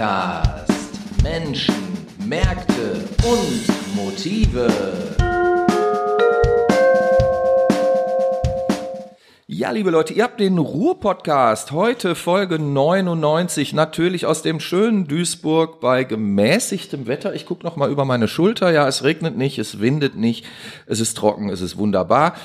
Podcast. Menschen, Märkte und Motive. Ja, liebe Leute, ihr habt den Ruhr-Podcast. Heute Folge 99, natürlich aus dem schönen Duisburg bei gemäßigtem Wetter. Ich gucke noch mal über meine Schulter. Ja, es regnet nicht, es windet nicht, es ist trocken, es ist wunderbar.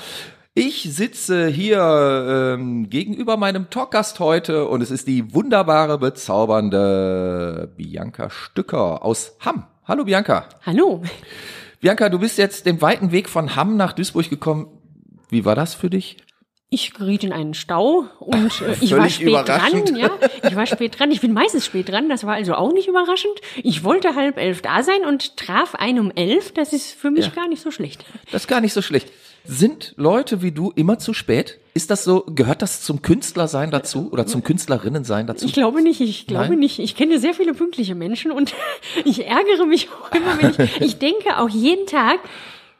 Ich sitze hier ähm, gegenüber meinem Talkgast heute und es ist die wunderbare, bezaubernde Bianca Stücker aus Hamm. Hallo Bianca. Hallo. Bianca, du bist jetzt den weiten Weg von Hamm nach Duisburg gekommen. Wie war das für dich? Ich geriet in einen Stau und äh, ich war spät dran. Ja, ich war spät dran. Ich bin meistens spät dran. Das war also auch nicht überraschend. Ich wollte halb elf da sein und traf einen um elf. Das ist für mich Ja. gar nicht so schlecht. Das ist gar nicht so schlecht. Sind Leute wie du immer zu spät? Ist das so, gehört das zum Künstlersein dazu oder zum Künstlerinnensein dazu? Ich glaube nicht. Ich glaube Nein? nicht. Ich kenne sehr viele pünktliche Menschen und ich ärgere mich auch immer, wenn ich. Ich denke auch jeden Tag.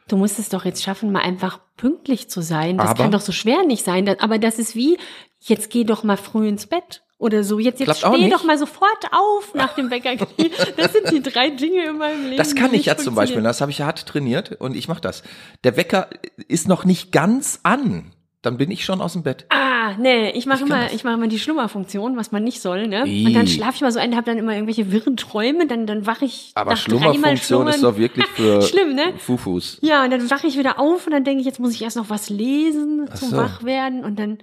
Du musst es doch jetzt schaffen, mal einfach pünktlich zu sein. Das Aber- kann doch so schwer nicht sein. Aber das ist wie, jetzt geh doch mal früh ins Bett. Oder so, jetzt, jetzt Klappt steh doch mal sofort auf nach dem Wecker. Das sind die drei Dinge in meinem Leben. Das kann ich ja zum Beispiel, das habe ich ja hart trainiert und ich mache das. Der Wecker ist noch nicht ganz an, dann bin ich schon aus dem Bett. Ah, nee, ich mache immer, ich mache immer die Schlummerfunktion, was man nicht soll, ne? Und dann schlafe ich mal so ein, habe dann immer irgendwelche wirren Träume, dann dann wache ich Aber nach Schlummerfunktion ist doch wirklich für Schlimm, ne? Fufus. Ja, und dann wache ich wieder auf und dann denke ich, jetzt muss ich erst noch was lesen zum so. Wachwerden und dann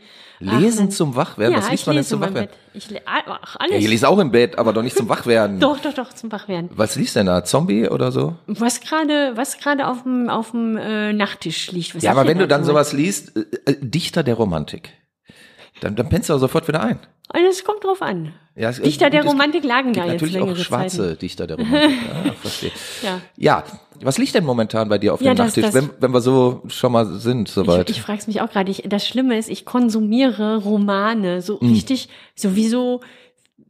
ach, Lesen dann, zum Wachwerden, ja, was liest man denn zum Wachwerden? Ich le ach, Ja, alles. ich lese auch im Bett, aber doch nicht zum Wachwerden. doch, doch, doch, zum Wachwerden. Was liest denn da? Zombie oder so? Was gerade, was gerade auf dem auf dem äh, Nachttisch liegt. Was Ja, aber wenn du dann sowas liest, äh, äh, Dichter der Romantik, dann, dann pennst du auch sofort wieder ein. Also, Es kommt drauf an. Ja, es- Dichter der es Romantik lagen da jetzt Natürlich auch schwarze Zeiten. Dichter der Romantik. Ja, verstehe. Ja. Ja, was liegt denn momentan bei dir auf Ja, dem das- Nachttisch, das- wenn, wenn wir so schon mal sind, soweit? Ich, ich frage es mich auch gerade. Das Schlimme ist, ich konsumiere Romane so Hm. richtig, so wie so,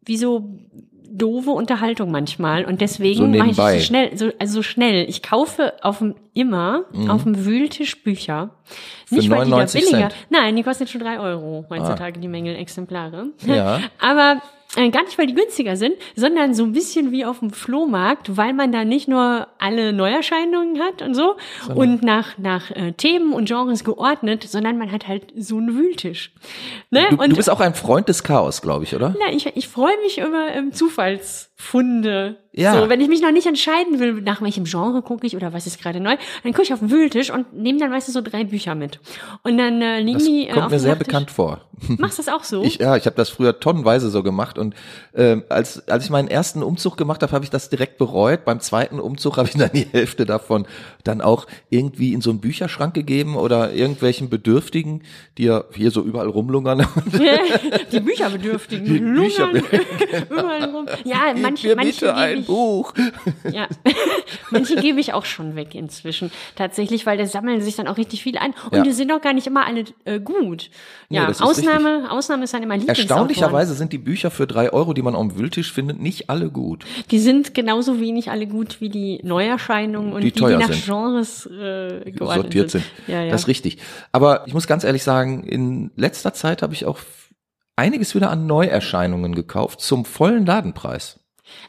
wie so doofe Unterhaltung manchmal und So deswegen mache ich so schnell, so, also so schnell. Ich kaufe auf dem immer auf dem Wühltisch Bücher. Für Nicht weil die da 99 billiger. Cent. Nein, die kosten schon drei Euro heutzutage die Mängelexemplare. Ja. Aber gar nicht, weil die günstiger sind, sondern so ein bisschen wie auf dem Flohmarkt, weil man da nicht nur alle Neuerscheinungen hat und so und nach, nach äh, Themen und Genres geordnet, sondern man hat halt so einen Wühltisch. Ne? Du, und du bist auch ein Freund des Chaos, glaube ich, oder? ja, ich, ich freue mich über ähm, Zufallsfunde. Ja. So, wenn ich mich noch nicht entscheiden will, nach welchem Genre gucke ich oder was ist gerade neu, dann gucke ich auf den Wühltisch und nehme dann meistens so drei Bücher mit. Und dann äh, liegen Das die äh, kommt auf mir sehr Nachttisch. bekannt vor. Machst du das auch so? Ich, ja, ich habe das früher tonnenweise so gemacht und ähm, als, als ich meinen ersten Umzug gemacht habe, habe ich das direkt bereut. Beim zweiten Umzug habe ich dann die Hälfte davon dann auch irgendwie in so einen Bücherschrank gegeben oder irgendwelchen Bedürftigen, die ja hier so überall rumlungern. die Bücherbedürftigen. Die lungern Bücher- überall rum. Ja, Gib manche, mir manche bitte gebe ein ich, Buch. ja, manche gebe ich auch schon weg inzwischen. Tatsächlich, weil da sammeln sich dann auch richtig viele an. Und Ja. die sind auch gar nicht immer alle äh, gut. Nee, Ja, ist Ausnahme, Ausnahme ist dann immer Lieblingsautoren. Erstaunlicherweise sind die Bücher für drei Euro, die man am Wühltisch findet, nicht alle gut. Die sind genauso wenig alle gut wie die Neuerscheinungen und Die die, die, nach sind. Genres äh, sortiert sind. Ja, ja. Das ist richtig. Aber ich muss ganz ehrlich sagen, in letzter Zeit habe ich auch einiges wieder an Neuerscheinungen gekauft zum vollen Ladenpreis.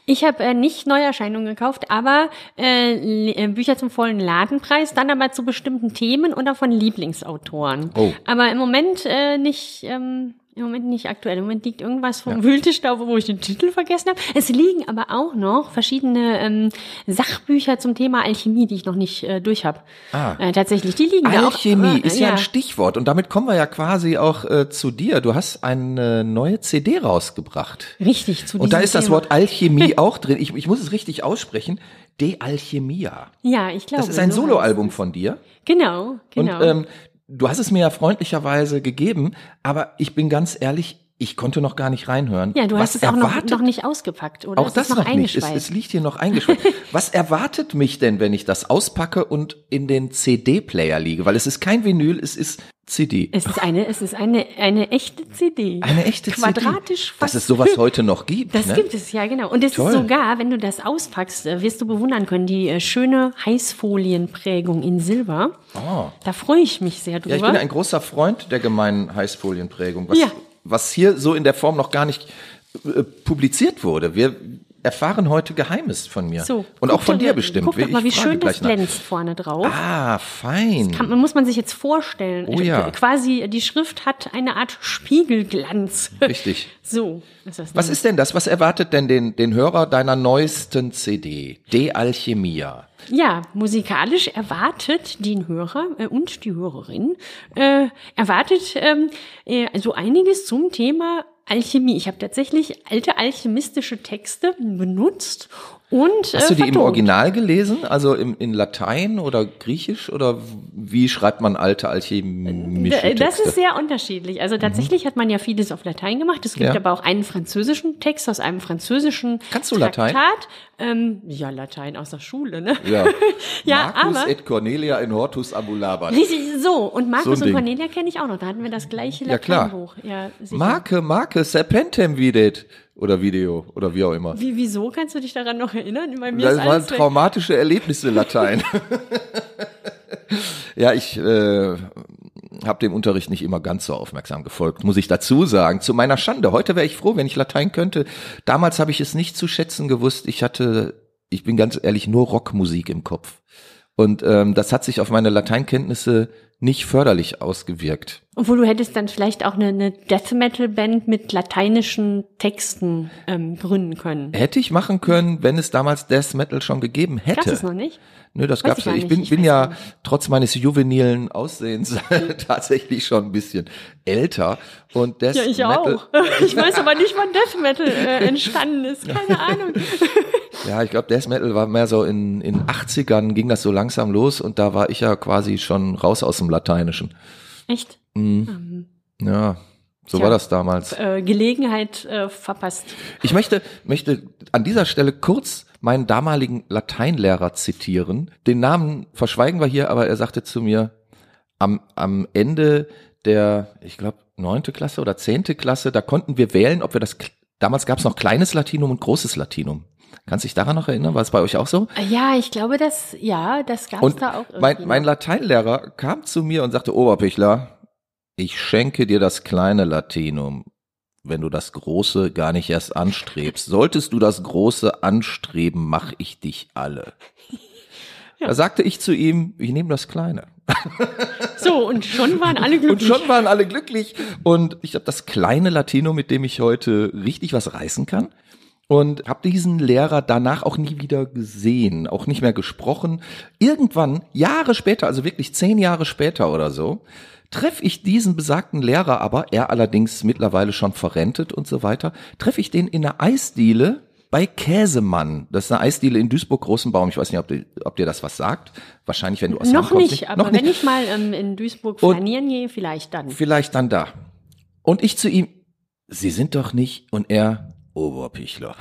Ich habe äh, nicht Neuerscheinungen gekauft, aber äh, äh, Bücher zum vollen Ladenpreis, dann aber zu bestimmten Themen oder von Lieblingsautoren. Oh. Aber im Moment äh, nicht. Ähm, im Moment nicht aktuell. Im Moment liegt irgendwas vom Wühltisch da, wo ich den Titel vergessen habe. Es liegen aber auch noch verschiedene ähm, Sachbücher zum Thema Alchemie, die ich noch nicht äh, durch habe. Ah. Äh, tatsächlich, die liegen da auch. Alchemie äh, ist ja ein Stichwort und damit kommen wir ja quasi auch äh, zu dir. Du hast eine neue CD rausgebracht. Richtig, zu Und da ist das Thema. Wort Alchemie auch drin. Ich, ich muss es richtig aussprechen. De Alchemia. Ja, ich glaube. Das ist ein so Soloalbum von dir. Genau, genau. Und ähm, du hast es mir ja freundlicherweise gegeben, aber ich bin ganz ehrlich, ich konnte noch gar nicht reinhören. ja, du Was hast es auch noch, noch nicht ausgepackt, oder? Auch Es das ist noch, nicht. Es, es liegt hier noch eingeschweißt. Was erwartet mich denn, wenn ich das auspacke und in den CD-Player liege? Weil es ist kein Vinyl, es ist CD. Es ist eine, es ist eine, eine echte CD. Eine echte Quadratisch CD. fast. Dass es sowas heute noch gibt. Das ne? gibt es, ja, genau. Und es Toll. ist sogar, wenn du das auspackst, äh, wirst du bewundern können, die äh, schöne Heißfolienprägung in Silber. Oh. Da freue ich mich sehr drüber. Ja, ich bin ein großer Freund der gemeinen Heißfolienprägung, was, Ja. Was hier so in der Form noch gar nicht äh, publiziert wurde. Wir erfahren heute Geheimes von mir. So, Und auch von dir bestimmt. Guck doch mal, wie schön das glänzt vorne drauf. Ah, fein. Kann, man muss man sich jetzt vorstellen. Oh ja. Quasi, die Schrift hat eine Art Spiegelglanz. Richtig. So ist das. Was ist denn das? Was erwartet denn den, den Hörer deiner neuesten CD? De Alchemia. Ja, musikalisch erwartet den Hörer äh, und die Hörerin äh, erwartet ähm, äh, so einiges zum Thema Alchemie. Ich habe tatsächlich alte alchemistische Texte benutzt und Hast äh, du die im vertont. Original gelesen? Also im, in Latein oder Griechisch? Oder wie schreibt man alte alchemische Das Texte? Mhm. ist sehr unterschiedlich. Also tatsächlich hat man ja vieles auf Latein gemacht. Es gibt Ja. aber auch einen französischen Text aus einem französischen Kannst du Latein? Traktat. Ähm, ja, Latein aus der Schule, ne? ja. Ja, Marcus aber- et Cornelia in hortus ambulabat. Richtig, so. Und Markus So und. Cornelia kenne ich auch noch. Da hatten wir das gleiche Ja, klar. Lateinbuch. Ja. Marke, Marke, serpentem videt. Oder Video. Oder wie auch immer. Wie, wieso kannst du dich daran noch erinnern? Bei mir Das waren traumatische Erlebnisse Latein. ja, ich äh, habe dem Unterricht nicht immer ganz so aufmerksam gefolgt, muss ich dazu sagen. Zu meiner Schande. Heute wäre ich froh, wenn ich Latein könnte. Damals habe ich es nicht zu schätzen gewusst. Ich hatte, ich bin ganz ehrlich, nur Rockmusik im Kopf. Und ähm, das hat sich auf meine Lateinkenntnisse nicht förderlich ausgewirkt. Obwohl du hättest dann vielleicht auch eine, eine Death Metal Band mit lateinischen Texten ähm, gründen können. Hätte ich machen können, wenn es damals Death Metal schon gegeben hätte. Gab's es noch nicht? Nö, das Weiß gab's ich nicht. Ich bin, Ich bin ja nicht. trotz meines juvenilen Aussehens tatsächlich schon ein bisschen älter. Und Death Ja, ich Metal, auch. Ich weiß aber nicht, wann Death Metal äh, entstanden ist. Keine Ahnung. Ja, ich glaube, Death Metal war mehr so in in 80ern ging das so langsam los und da war ich ja quasi schon raus aus dem Lateinischen. Echt? Ja, so war das damals. Äh, Gelegenheit äh, verpasst. Ich möchte, möchte an dieser Stelle kurz meinen damaligen Lateinlehrer zitieren. Den Namen verschweigen wir hier, aber er sagte zu mir, am, am Ende der, ich glaube, neunte Klasse oder zehnte Klasse, da konnten wir wählen, ob wir das, damals gab es noch kleines Latinum und großes Latinum. Kannst du dich daran noch erinnern? War es bei euch auch so? Äh, Ja, ich glaube, das, ja, das gab's Und da auch irgendwie. mein, mein Lateinlehrer kam zu mir und sagte, Oberpichler, ich schenke dir das kleine Latinum, wenn du das Große gar nicht erst anstrebst. Solltest du das Große anstreben, mach ich dich alle. Da sagte ich zu ihm, ich nehme das Kleine. so, und schon waren alle Und glücklich. schon waren alle glücklich. Und ich habe das kleine Latino, mit dem ich heute richtig was reißen kann. Und habe diesen Lehrer danach auch nie wieder gesehen, auch nicht mehr gesprochen. Irgendwann, Jahre später, also wirklich zehn Jahre später oder so, treffe ich diesen besagten Lehrer aber, er allerdings mittlerweile schon verrentet und so weiter, treffe ich den in der Eisdiele bei Käsemann. Das ist eine Eisdiele in Duisburg-Großenbaum. Ich weiß nicht, ob, dir- ob dir das was sagt. Wahrscheinlich, wenn du aus Noch kommst. nicht, aber Noch wenn ich mal ähm, in Duisburg flanieren gehe, vielleicht dann. vielleicht dann da. Und ich zu ihm, Sie sind doch nicht, und er, Oberpichler.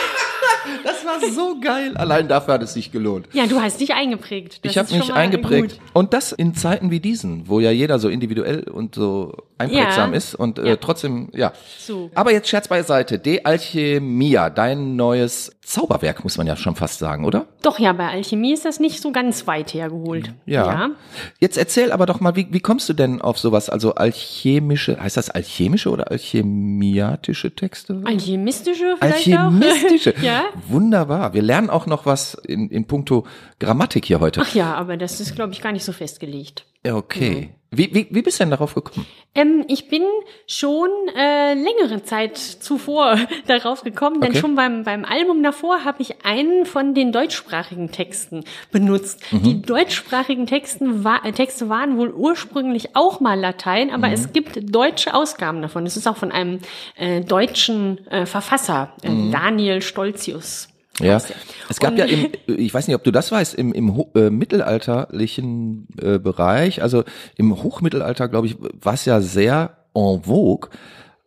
das war so geil. Allein dafür hat es sich gelohnt. Ja, du hast dich eingeprägt. Das ich habe mich eingeprägt. gut. Und das in Zeiten wie diesen, wo ja jeder so individuell und so einprägsam Ja. ist und äh, Ja. trotzdem, ja. So. Aber jetzt Scherz beiseite. De Alchemia, dein neues Zauberwerk, muss man ja schon fast sagen, oder? Doch, ja, bei Alchemie ist das nicht so ganz weit hergeholt. Ja. Jetzt erzähl aber doch mal, wie, wie kommst du denn auf sowas? Also alchemische, heißt das alchemische oder alchemiatische Texte? Alchemistische vielleicht Alchemistische. auch? ja. Wunderbar. Wir lernen auch noch was in, in puncto Grammatik hier heute. Ach ja, aber das ist, glaube ich, gar nicht so festgelegt. Ja, Okay. Wie, wie, wie bist du denn darauf gekommen? Ähm, ich bin schon äh, längere Zeit zuvor darauf gekommen, denn Okay. schon beim, beim Album davor habe ich einen von den deutschsprachigen Texten benutzt. Mhm. Die deutschsprachigen Texten wa äh, Texte waren wohl ursprünglich auch mal Latein, aber Mhm. es gibt deutsche Ausgaben davon. Es ist auch von einem äh, deutschen äh, Verfasser, äh, Mhm. Daniel Stolzius. Ja, es gab Und- ja im, ich weiß nicht, ob du das weißt, im, im äh, mittelalterlichen äh, Bereich, also im Hochmittelalter, glaube ich, war es ja sehr en vogue,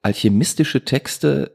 alchemistische Texte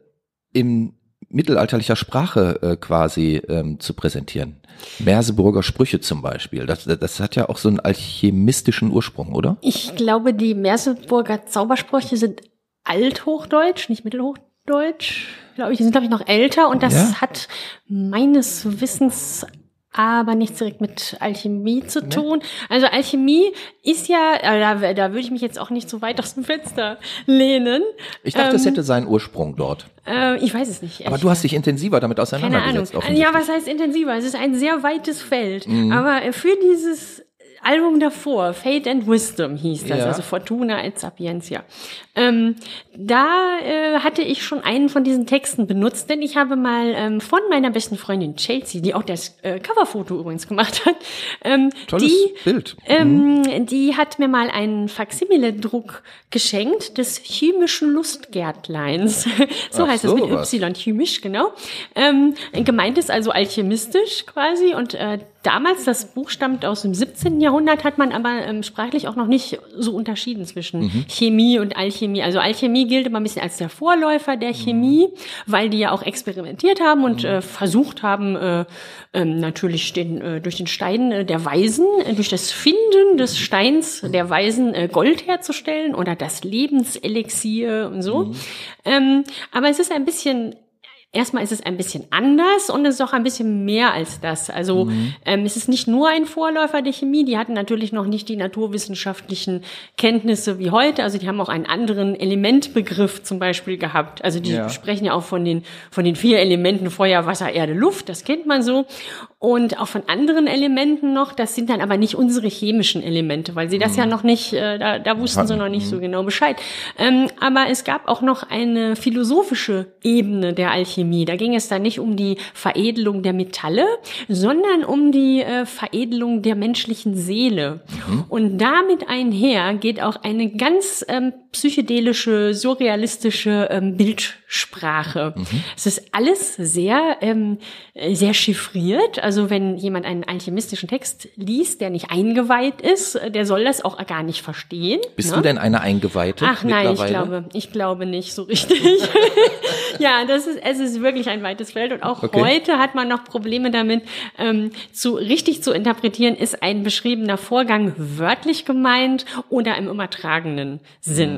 in mittelalterlicher Sprache äh, quasi ähm, zu präsentieren. Merseburger Sprüche zum Beispiel. Das, das hat ja auch so einen alchemistischen Ursprung, oder? Ich glaube, die Merseburger Zaubersprüche sind Althochdeutsch, nicht Mittelhochdeutsch. Glaube ich, die sind glaube ich noch älter und das Ja. hat meines Wissens aber nichts direkt mit Alchemie zu tun. Also Alchemie ist ja, äh, da, da würde ich mich jetzt auch nicht so weit aus dem Fenster lehnen. Ich dachte, es hätte seinen Ursprung dort. Äh, ich weiß es nicht. Aber du hast dich intensiver damit Keine Ahnung. auseinandergesetzt. Ja, was heißt intensiver? Es ist ein sehr weites Feld. Mhm. Aber für dieses Album davor, Fate and Wisdom hieß das, Ja. also Fortuna et Sapientia. Ähm, da äh, hatte ich schon einen von diesen Texten benutzt, denn ich habe mal ähm, von meiner besten Freundin Chelsea, die auch das äh, Coverfoto übrigens gemacht hat, ähm, Tolles die Bild. ähm, die hat mir mal einen Faksimile-Druck geschenkt des chemischen Lustgärtleins. so Ach, heißt es mit sowas. Y, chemisch, genau. Ähm, gemeint ist also alchemistisch quasi und äh, damals, das Buch stammt aus dem 17. Jahrhundert, hat man aber ähm, sprachlich auch noch nicht so unterschieden zwischen Mhm. Chemie und Alchemie. Also Alchemie gilt immer ein bisschen als der Vorläufer der Chemie, weil die ja auch experimentiert haben und Mhm. äh, versucht haben, äh, ähm, natürlich den, äh, durch den Stein äh, der Weisen, äh, durch das Finden des Steins der Weisen äh, Gold herzustellen oder das Lebenselixier und so. Ähm, aber es ist ein bisschen Erstmal ist es ein bisschen anders und es ist auch ein bisschen mehr als das. Also ähm, es ist nicht nur ein Vorläufer der Chemie, die hatten natürlich noch nicht die naturwissenschaftlichen Kenntnisse wie heute. Also die haben auch einen anderen Elementbegriff zum Beispiel gehabt. Also die Ja. sprechen ja auch von den, von den vier Elementen Feuer, Wasser, Erde, Luft, das kennt man so. Und auch von anderen Elementen noch, das sind dann aber nicht unsere chemischen Elemente, weil sie das ja noch nicht, äh, da, da wussten sie noch nicht so genau Bescheid. Ähm, aber es gab auch noch eine philosophische Ebene der Alchemie. Da ging es dann nicht um die Veredelung der Metalle, sondern um die äh, Veredelung der menschlichen Seele. Und damit einher geht auch eine ganz ähm, psychedelische, surrealistische ähm, Bildsprache. Es ist alles sehr, ähm, äh, sehr chiffriert. Also wenn jemand einen alchemistischen Text liest, der nicht eingeweiht ist, äh, der soll das auch gar nicht verstehen. Bist ne? du denn eine Eingeweihte Ach nein, ich glaube, ich glaube nicht so richtig. ja, das ist, es ist wirklich ein weites Feld und auch Okay. heute hat man noch Probleme damit, ähm, zu richtig zu interpretieren, ist ein beschriebener Vorgang wörtlich gemeint oder im übertragenen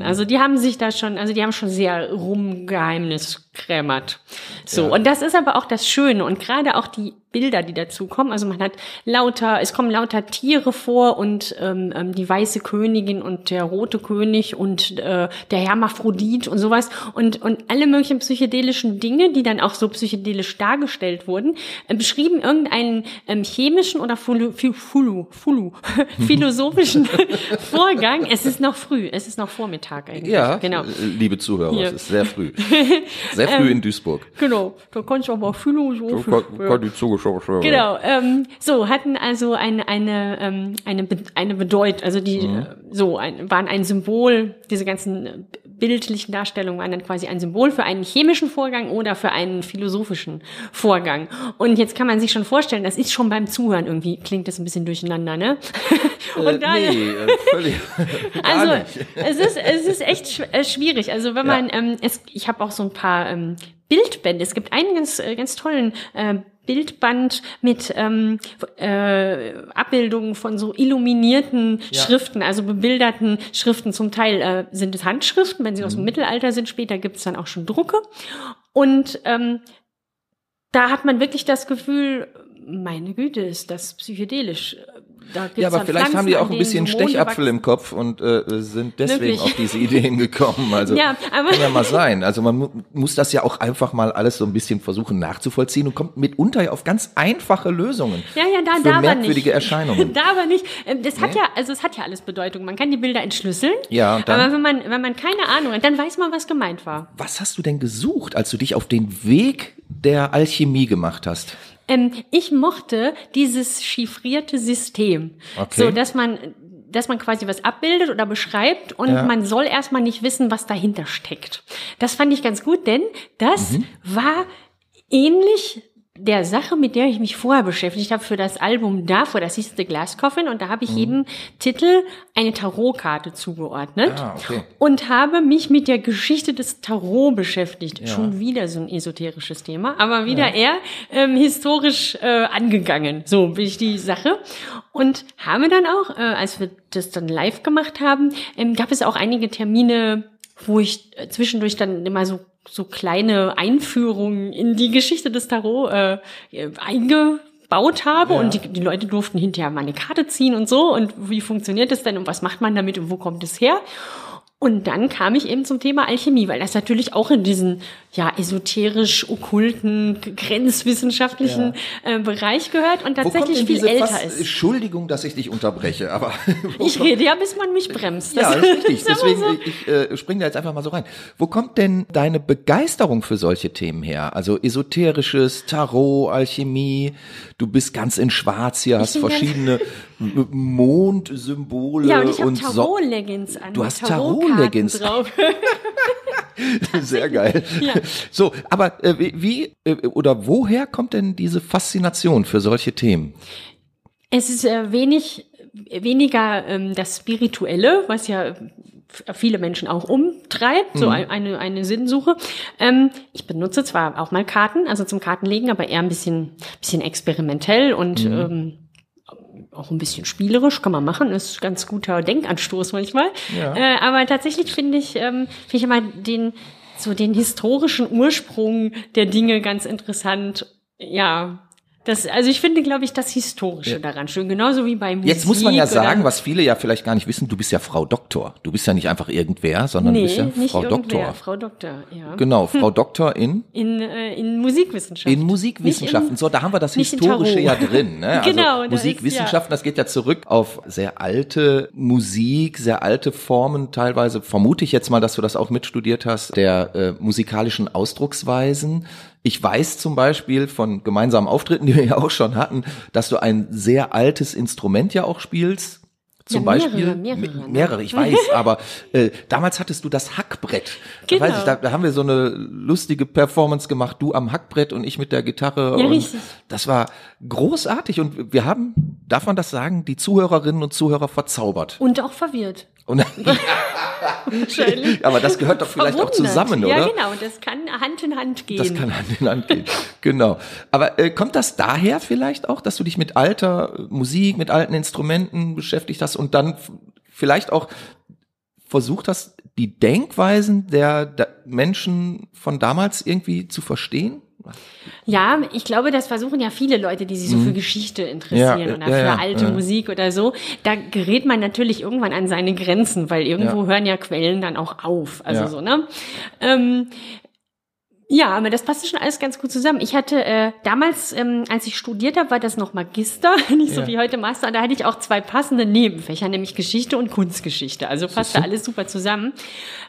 Mhm. Sinn. Also die haben sich da schon, also die haben schon sehr rumgeheimniskrämert. So, Ja. und das ist aber auch das Schöne und gerade auch die Bilder, die dazukommen. Also man hat lauter, es kommen lauter Tiere vor und ähm, ähm, die weiße Königin und der rote König und äh, der Hermaphrodit und sowas und und alle möglichen psychedelischen Dinge, die dann auch so psychedelisch dargestellt wurden, äh, beschrieben irgendeinen ähm, chemischen oder fulu, fulu, fulu, philosophischen Vorgang. Es ist noch früh, es ist noch Vormittag eigentlich. Ja, genau. äh, liebe Zuhörer, Hier. es ist sehr früh. Sehr früh in Duisburg. Genau, da kann ich auch mal philosophisch. ja. die Zuschauer Genau, ähm, so hatten also eine eine ähm, eine eine Bedeutung, also die äh, so ein, waren ein Symbol. Diese ganzen äh, bildlichen Darstellungen waren dann quasi ein Symbol für einen chemischen Vorgang oder für einen philosophischen Vorgang. Und jetzt kann man sich schon vorstellen, das ist schon beim Zuhören irgendwie klingt das ein bisschen durcheinander, ne? Und daher- nee, äh, völlig. also es ist es ist echt äh, schwierig. Also wenn man ähm, es, ich habe auch so ein paar ähm, Bildbände. Es gibt einen ganz äh, ganz tollen äh, Bildband mit ähm, äh, Abbildungen von so illuminierten Schriften, also bebilderten Schriften. Zum Teil äh, sind es Handschriften, wenn sie aus dem Mittelalter sind. Später gibt es dann auch schon Drucke. Und ähm, da hat man wirklich das Gefühl, meine Güte, ist das psychedelisch. Ja, aber vielleicht haben Pflanzen, die an auch ein bisschen Stechapfel im Kopf und äh, sind deswegen Wirklich. auf diese Ideen gekommen. Also Ja, aber- kann ja mal sein. Also man mu muss das ja auch einfach mal alles so ein bisschen versuchen nachzuvollziehen und kommt mitunter ja auf ganz einfache Lösungen Ja, ja, da, für da aber merkwürdige nicht. Erscheinungen. Da aber nicht. Das hat ja, also es hat ja alles Bedeutung. Man kann die Bilder entschlüsseln. Ja, und dann- Aber wenn man, wenn man keine Ahnung hat, dann weiß man, was gemeint war. Was hast du denn gesucht, als du dich auf den Weg der Alchemie gemacht hast? Ähm, ich mochte dieses chiffrierte System. Okay. So, dass man, dass man quasi was abbildet oder beschreibt und Ja. man soll erstmal nicht wissen, was dahinter steckt. Das fand ich ganz gut, denn das Mhm. war ähnlich der Sache, mit der ich mich vorher beschäftigt habe für das Album davor, das hieß The Glass Coffin und da habe ich jedem Titel eine Tarotkarte zugeordnet Ah, okay. und habe mich mit der Geschichte des Tarot beschäftigt. Schon wieder so ein esoterisches Thema, aber wieder eher ähm, historisch äh, angegangen. So bin ich die Sache. Und habe dann auch, äh, als wir das dann live gemacht haben, ähm, gab es auch einige Termine, wo ich äh, zwischendurch dann immer so so kleine Einführungen in die Geschichte des Tarot äh, einge gebaut habe und die, die Leute durften hinterher mal eine Karte ziehen und so. Und wie funktioniert das denn? Und was macht man damit? Und wo kommt es her? Und dann kam ich eben zum Thema Alchemie, weil das natürlich auch in diesen ja esoterisch okkulten, grenzwissenschaftlichen ja. äh, Bereich gehört und tatsächlich viel älter fast, ist. Entschuldigung, dass ich dich unterbreche, aber ich rede ja, bis man mich bremst. Das ja, das ist richtig. Deswegen so. ich, äh, springe da jetzt einfach mal so rein. Wo kommt denn deine Begeisterung für solche Themen her? Also esoterisches, Tarot, Alchemie. Du bist ganz in Schwarz hier, hast verschiedene Mondsymbole ja, und ich und Tarot-Leggings an. Du hast Tarot-Leggings drauf. Sehr geil. Ja. So, aber äh, wie äh, oder woher kommt denn diese Faszination für solche Themen? Es ist äh, wenig weniger ähm, das Spirituelle, was ja viele Menschen auch umtreibt, so mhm. eine, eine Sinnsuche. Ähm, ich benutze zwar auch mal Karten, also zum Kartenlegen, aber eher ein bisschen, bisschen experimentell und mhm. ähm, auch ein bisschen spielerisch, kann man machen, ist ganz guter Denkanstoß manchmal. Ja. Äh, aber tatsächlich finde ich, ähm, finde ich immer den, so den historischen Ursprung der Dinge ganz interessant. Ja, das, also ich finde, glaube ich, das Historische ja. daran schön, genauso wie bei Musik. Jetzt muss man ja sagen, was viele ja vielleicht gar nicht wissen, du bist ja Frau Doktor. Du bist ja nicht einfach irgendwer, sondern nee, du bist ja nicht Frau Doktor. Frau Doktor, ja. Genau, Frau Doktor in? In, äh, in Musikwissenschaften. In Musikwissenschaften. In, so, da haben wir das Historische ja drin. Ne? Also genau. Musikwissenschaften, das geht ja zurück auf sehr alte Musik, sehr alte Formen, teilweise vermute ich jetzt mal, dass du das auch mitstudiert hast, der äh, musikalischen Ausdrucksweisen. Ich weiß zum Beispiel von gemeinsamen Auftritten, die wir ja auch schon hatten, dass du ein sehr altes Instrument ja auch spielst. Zum ja, mehrere, Beispiel mehrere, ne? mehrere, ich weiß, aber äh, damals hattest du das Hackbrett. Genau. Da, weiß ich, da, da haben wir so eine lustige Performance gemacht, du am Hackbrett und ich mit der Gitarre. Ja, und richtig. Das war großartig und wir haben, darf man das sagen, die Zuhörerinnen und Zuhörer verzaubert. Und auch verwirrt. Und, aber das gehört doch vielleicht Verwundert. auch zusammen, oder? Ja, genau, das kann Hand in Hand gehen. Das kann Hand in Hand gehen, genau. Aber äh, kommt das daher vielleicht auch, dass du dich mit alter Musik, mit alten Instrumenten beschäftigt hast und dann vielleicht auch versucht hast, die Denkweisen der, der Menschen von damals irgendwie zu verstehen? Ja, ich glaube, das versuchen ja viele Leute, die sich so mhm. für Geschichte interessieren ja, oder ja, für ja, alte Musik oder so. Da gerät man natürlich irgendwann an seine Grenzen, weil irgendwo hören ja Quellen dann auch auf. Also so, ne? Ähm, ja, aber das passt schon alles ganz gut zusammen. Ich hatte äh, damals, ähm, als ich studiert habe, war das noch Magister, nicht so ja. wie heute Master. Da hatte ich auch zwei passende Nebenfächer, nämlich Geschichte und Kunstgeschichte. Also passte alles super zusammen.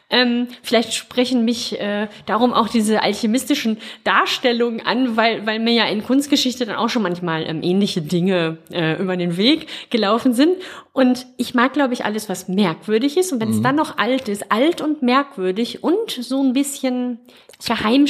Ähm, vielleicht sprechen mich äh, darum auch diese alchemistischen Darstellungen an, weil, weil mir ja in Kunstgeschichte dann auch schon manchmal ähm, ähnliche Dinge äh, über den Weg gelaufen sind. Und ich mag, glaube ich, alles, was merkwürdig ist. Und wenn es mhm. dann noch alt ist, alt und merkwürdig und so ein bisschen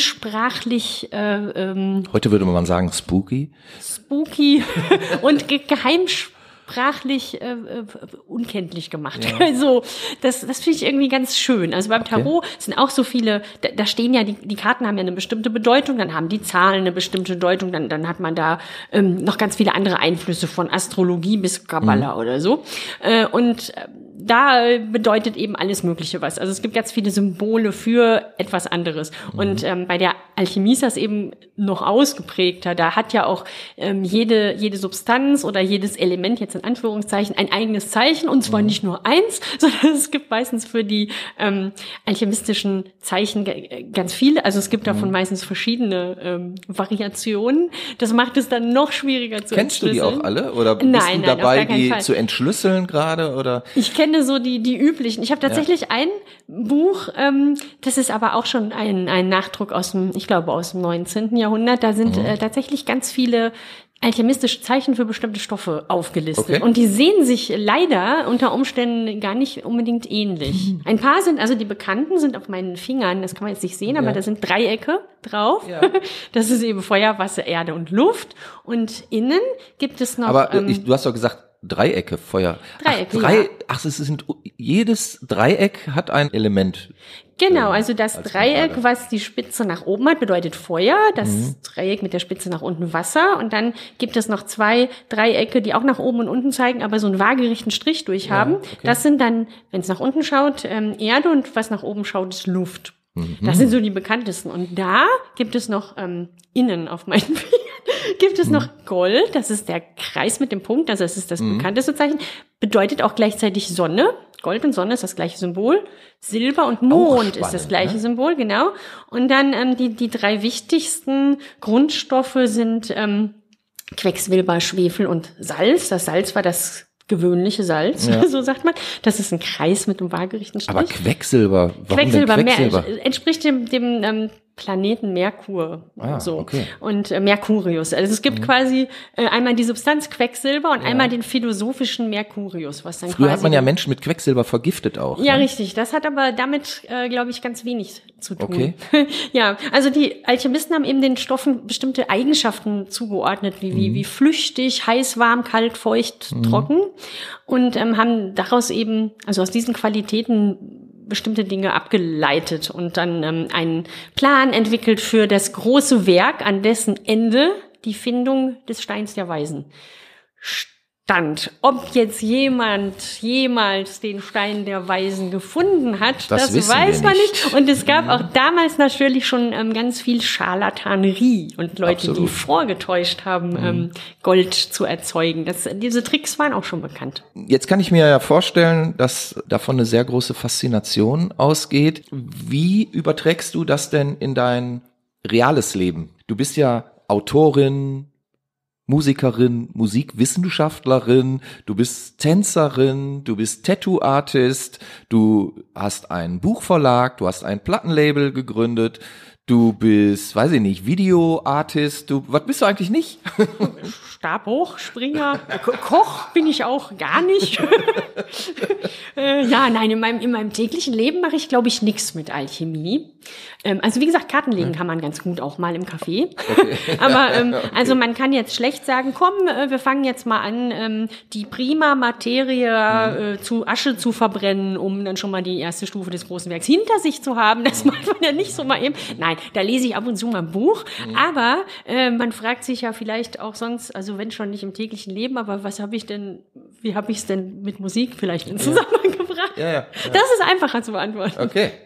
geheimsprachlich. Äh, ähm, Heute würde man sagen spooky. Spooky und ge geheimsprachlich äh, äh, unkenntlich gemacht. Ja. Also das, das finde ich irgendwie ganz schön. Also beim Tarot okay. sind auch so viele, da, da stehen ja, die, die Karten haben ja eine bestimmte Bedeutung, dann haben die Zahlen eine bestimmte Bedeutung, dann, dann hat man da ähm, noch ganz viele andere Einflüsse von Astrologie bis Kabbalah mhm. oder so. Äh, und äh, da bedeutet eben alles Mögliche was. Also es gibt ganz viele Symbole für etwas anderes. Mhm. Und ähm, bei der Alchemie ist das eben noch ausgeprägter. Da hat ja auch ähm, jede, jede Substanz oder jedes Element, jetzt in Anführungszeichen, ein eigenes Zeichen. Und zwar mhm. nicht nur eins, sondern es gibt meistens für die ähm, alchemistischen Zeichen ganz viele. Also es gibt davon mhm. meistens verschiedene ähm, Variationen. Das macht es dann noch schwieriger zu Kennst du die auch alle? Oder bist nein, du dabei, nein, die Fall. zu entschlüsseln gerade? Oder? Ich kenne so die, die üblichen. Ich habe tatsächlich ja. ein Buch, ähm, das ist aber auch schon ein, ein Nachdruck aus dem, ich glaube, aus dem 19. Jahrhundert. Da sind mhm. äh, tatsächlich ganz viele alchemistische Zeichen für bestimmte Stoffe aufgelistet. Okay. Und die sehen sich leider unter Umständen gar nicht unbedingt ähnlich. Mhm. Ein paar sind, also die bekannten sind auf meinen Fingern, das kann man jetzt nicht sehen, ja. aber da sind Dreiecke drauf. Ja. Das ist eben Feuer, Wasser, Erde und Luft. Und innen gibt es noch. Aber ähm, ich, du hast doch gesagt, Dreiecke, Feuer. Dreiecke. Ach, drei, ja. ach, es sind jedes Dreieck hat ein Element. Genau, ähm, also das Dreieck, was die Spitze nach oben hat, bedeutet Feuer. Das mhm. Dreieck mit der Spitze nach unten Wasser. Und dann gibt es noch zwei Dreiecke, die auch nach oben und unten zeigen, aber so einen waagerechten Strich durchhaben. Ja, okay. Das sind dann, wenn es nach unten schaut, ähm, Erde und was nach oben schaut, ist Luft. Mhm. Das sind so die bekanntesten. Und da gibt es noch ähm, innen auf meinen Fingern gibt es noch Gold, das ist der Kreis mit dem Punkt, also das ist das Mhm. bekannteste Zeichen, bedeutet auch gleichzeitig Sonne. Gold und Sonne ist das gleiche Symbol. Silber und Mond ist das spannend, gleiche ne? Symbol, genau. Und dann ähm, die, die drei wichtigsten Grundstoffe sind ähm, Quecksilber, Schwefel und Salz. Das Salz war das gewöhnliche Salz, Ja. so sagt man. Das ist ein Kreis mit einem waagerechten Strich. Aber Quecksilber, warum Quecksilber, Quecksilber? Mehr, entspricht dem, dem ähm, Planeten Merkur. Ah, so. okay. Mhm. Und äh, Mercurius. Also es gibt quasi äh, einmal die Substanz Quecksilber und einmal den philosophischen Mercurius, was dann Früher quasi hat man ja Menschen mit Quecksilber vergiftet auch. ja, ne? richtig. Das hat aber damit, äh, glaube ich, ganz wenig zu tun. Okay. ja, also die Alchemisten haben eben den Stoffen bestimmte Eigenschaften zugeordnet, wie, Mhm. wie, wie flüchtig, heiß, warm, kalt, feucht, trocken. Und ähm, haben daraus eben, also aus diesen Qualitäten bestimmte Dinge abgeleitet und dann ähm, einen Plan entwickelt für das große Werk, an dessen Ende die Findung des Steins der Weisen stand. Ob jetzt jemand jemals den Stein der Weisen gefunden hat, Das das, weiß man nicht. nicht. Und es gab auch damals natürlich schon ähm, ganz viel Scharlatanerie und Leute, Absolut. die vorgetäuscht haben, ähm, Gold zu erzeugen. Das, diese Tricks waren auch schon bekannt. Jetzt kann ich mir ja vorstellen, dass davon eine sehr große Faszination ausgeht. Wie überträgst du das denn in dein reales Leben? Du bist ja Autorin, Musikerin, Musikwissenschaftlerin, du bist Tänzerin, du bist Tattoo-Artist, du hast einen Buchverlag, du hast ein Plattenlabel gegründet, du bist, weiß ich nicht, Video-Artist, du, was bist du eigentlich nicht? Stabhoch, Springer, Ko Koch bin ich auch gar nicht. äh, ja, nein, in meinem, in meinem täglichen Leben mache ich, glaube ich, nichts mit Alchemie. Ähm, also wie gesagt, Karten legen kann man ganz gut auch mal im Café. Aber ähm, also man kann jetzt schlecht sagen, komm, äh, wir fangen jetzt mal an, ähm, die prima Materie äh, zu Asche zu verbrennen, um dann schon mal die erste Stufe des großen Werks hinter sich zu haben. Das macht man ja nicht so mal eben. Nein, da lese ich ab und zu mal ein Buch. Aber äh, man fragt sich ja vielleicht auch sonst, also wenn schon nicht im täglichen Leben, aber was habe ich denn, wie habe ich es denn mit Musik vielleicht in Zusammenhang gebracht? Ja, ja. Das ist einfacher zu beantworten. Okay.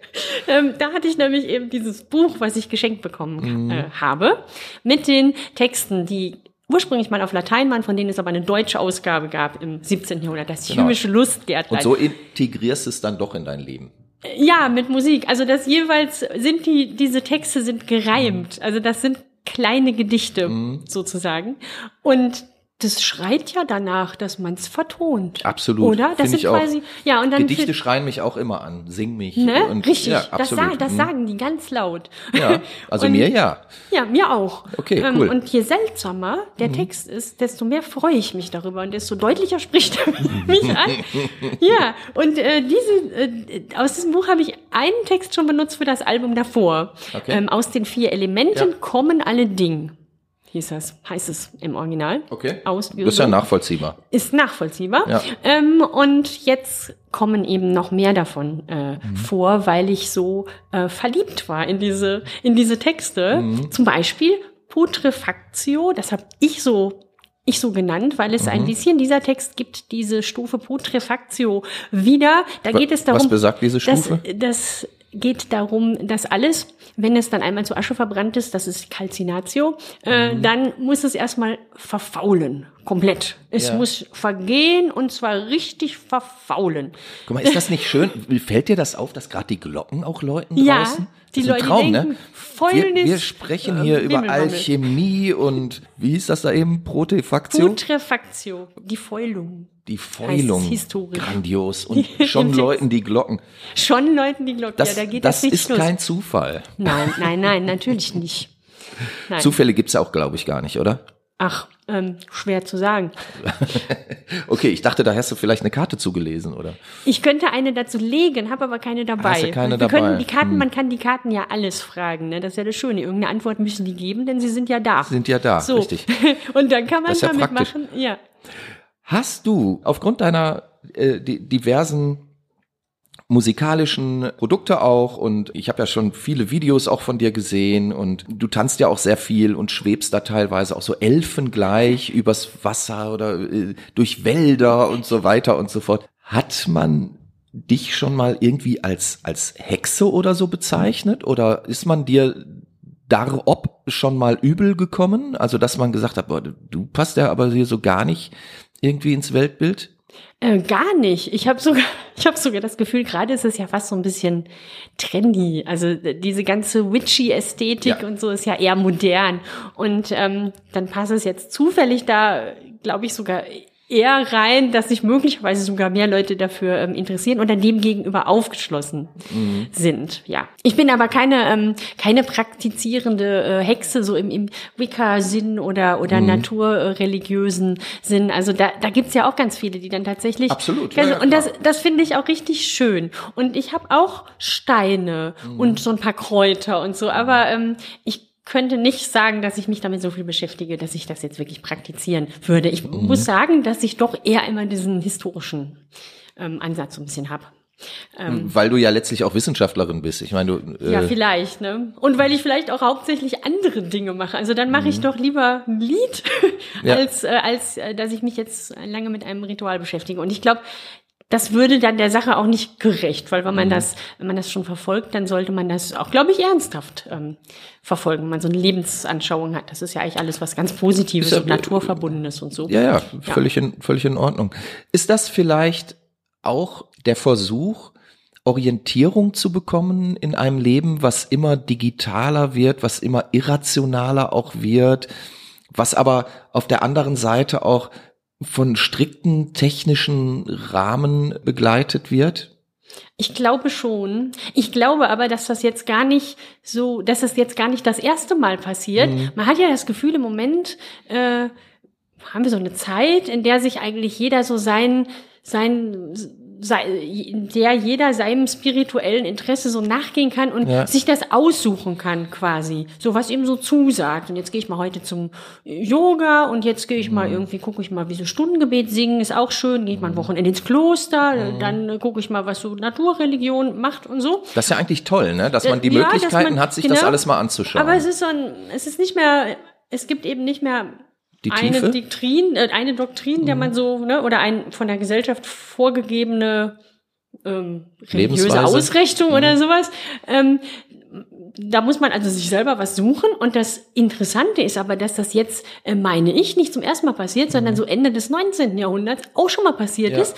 Ähm, da hatte ich nämlich eben dieses Buch, was ich geschenkt bekommen äh, habe, mit den Texten, die ursprünglich mal auf Latein waren, von denen es aber eine deutsche Ausgabe gab im 17. Jahrhundert, das Genau. chemische Lustgärtlein. Und so integrierst du es dann doch in dein Leben. Ja, mit Musik. Also das jeweils sind die, diese Texte sind gereimt. Also das sind kleine Gedichte Mhm. sozusagen. Und das schreit ja danach, dass man es vertont. Absolut. Oder? Das Find sind ich auch. quasi, ja, und dann Gedichte schreien mich auch immer an. Sing mich. Ne? Und, Richtig, Ja, das, absolut. sa das Mhm. sagen die ganz laut. Ja, also Und- mir ja. Ja, mir auch. Ähm, Okay, cool. Mhm. Und je seltsamer der Text ist, desto mehr freue ich mich darüber und desto deutlicher spricht er mich an. Ja, und äh, diese, äh, aus diesem Buch habe ich einen Text schon benutzt für das Album davor. Okay. Ähm, aus den vier Elementen Ja. kommen alle Dinge. Hieß das, heißt es im Original. Okay. Aus, Das ist ja nachvollziehbar. ist nachvollziehbar. Ja. Ähm, und jetzt kommen eben noch mehr davon äh, Mhm. vor, weil ich so äh, verliebt war in diese, in diese Texte. Mhm. Zum Beispiel Putrefaktio, das habe ich so ich so genannt, weil es Mhm. ein bisschen dieser Text gibt diese Stufe Putrefaktio wieder. Da geht es darum, Was besagt diese Stufe? das, das geht darum, dass alles, wenn es dann einmal zu Asche verbrannt ist, das ist Calcinatio, äh, Mhm. dann muss es erstmal verfaulen. Komplett. Es Ja. muss vergehen und zwar richtig verfaulen. Guck mal, ist das nicht schön? Fällt dir das auf, dass gerade die Glocken auch läuten Ja, draußen? die ist Leute Traum, denken, ne? Wir, wir sprechen hier äh, über. Alchemie und wie hieß das da eben? Protefaktio? Putrefaktio, die Fäulung. die Fäulung. es historisch. Grandios. Und schon läuten die Glocken. Schon läuten die Glocken. Das, ja, da geht das das nicht ist los. kein Zufall. Nein, nein, nein, natürlich nicht. Nein. Zufälle gibt's ja auch, glaube ich, gar nicht, oder? Ach, ähm, schwer zu sagen. Okay, ich dachte, da hast du vielleicht eine Karte zugelesen, oder? Ich könnte eine dazu legen, habe aber keine dabei. Hast du keine Wir dabei? Können die Karten, Hm. Man kann die Karten ja alles fragen. Ne? Das ist ja das Schöne. Irgendeine Antwort müssen die geben, denn sie sind ja da. Sind ja da, so. richtig. Und dann kann man Das ist ja damit praktisch. machen. Ja. Hast du aufgrund deiner äh, di diversen musikalischen Produkte auch und ich habe ja schon viele Videos auch von dir gesehen und du tanzt ja auch sehr viel und schwebst da teilweise auch so elfengleich übers Wasser oder äh, durch Wälder und so weiter und so fort. Hat man dich schon mal irgendwie als als Hexe oder so bezeichnet oder ist man dir Darob schon mal übel gekommen? Also, dass man gesagt hat, boah, du passt ja aber hier so gar nicht irgendwie ins Weltbild? Äh, gar nicht. Ich habe sogar, ich habe sogar das Gefühl, gerade ist es ja fast so ein bisschen trendy. Also diese ganze witchy Ästhetik ja. und so ist ja eher modern. Und ähm, dann passt es jetzt zufällig da, glaube ich, sogar eher rein, dass sich möglicherweise sogar mehr Leute dafür ähm, interessieren und dann dem gegenüber aufgeschlossen mhm. sind. Ja, ich bin aber keine ähm, keine praktizierende äh, Hexe so im, im Wicca-Sinn oder oder mhm. naturreligiösen Sinn. Also da da gibt's ja auch ganz viele, die dann tatsächlich absolut ganz, ja, und das das finde ich auch richtig schön. Und ich habe auch Steine mhm. und so ein paar Kräuter und so, aber ähm, ich könnte nicht sagen, dass ich mich damit so viel beschäftige, dass ich das jetzt wirklich praktizieren würde. Ich mhm. muss sagen, dass ich doch eher immer diesen historischen ähm, Ansatz so ein bisschen habe. Ähm, weil du ja letztlich auch Wissenschaftlerin bist. Ich meine, du. Äh ja, vielleicht, ne? Und weil ich vielleicht auch hauptsächlich andere Dinge mache. Also dann mache ich mhm. doch lieber ein Lied, ja. als, äh, als äh, dass ich mich jetzt lange mit einem Ritual beschäftige. Und ich glaube, das würde dann der Sache auch nicht gerecht, weil wenn man mhm. das, wenn man das schon verfolgt, dann sollte man das auch, glaube ich, ernsthaft ähm, verfolgen, wenn man so eine Lebensanschauung hat. Das ist ja eigentlich alles was ganz Positives ja, und Naturverbundenes und so. Ja, ja, völlig, ja. In, völlig in Ordnung. Ist das vielleicht auch der Versuch, Orientierung zu bekommen in einem Leben, was immer digitaler wird, was immer irrationaler auch wird, was aber auf der anderen Seite auch von strikten technischen Rahmen begleitet wird? Ich glaube schon. Ich glaube aber, dass das jetzt gar nicht so, dass das jetzt gar nicht das erste Mal passiert. Mhm. Man hat ja das Gefühl, im Moment äh, haben wir so eine Zeit, in der sich eigentlich jeder so sein, sein der jeder seinem spirituellen Interesse so nachgehen kann und ja. sich das aussuchen kann quasi. So was ihm so zusagt. Und jetzt gehe ich mal heute zum Yoga und jetzt gehe ich mal mhm. irgendwie, gucke ich mal, wie so Stundengebet singen, ist auch schön. Gehe ich mal ein mhm. Wochenende ins Kloster, mhm. dann gucke ich mal, was so Naturreligion macht und so. Das ist ja eigentlich toll, ne? Dass man die ja, Möglichkeiten man, hat, sich genau, das alles mal anzuschauen. Aber es ist so ein, es ist nicht mehr, es gibt eben nicht mehr die eine Tiefe? Doktrin, äh, eine Doktrin, der mhm. man so, ne, oder ein von der Gesellschaft vorgegebene ähm, religiöse Ausrichtung mhm. oder sowas. Ähm, da muss man also sich selber was suchen. Und das Interessante ist aber, dass das jetzt, äh, meine ich, nicht zum ersten Mal passiert, sondern mhm. so Ende des 19. Jahrhunderts auch schon mal passiert ja. ist.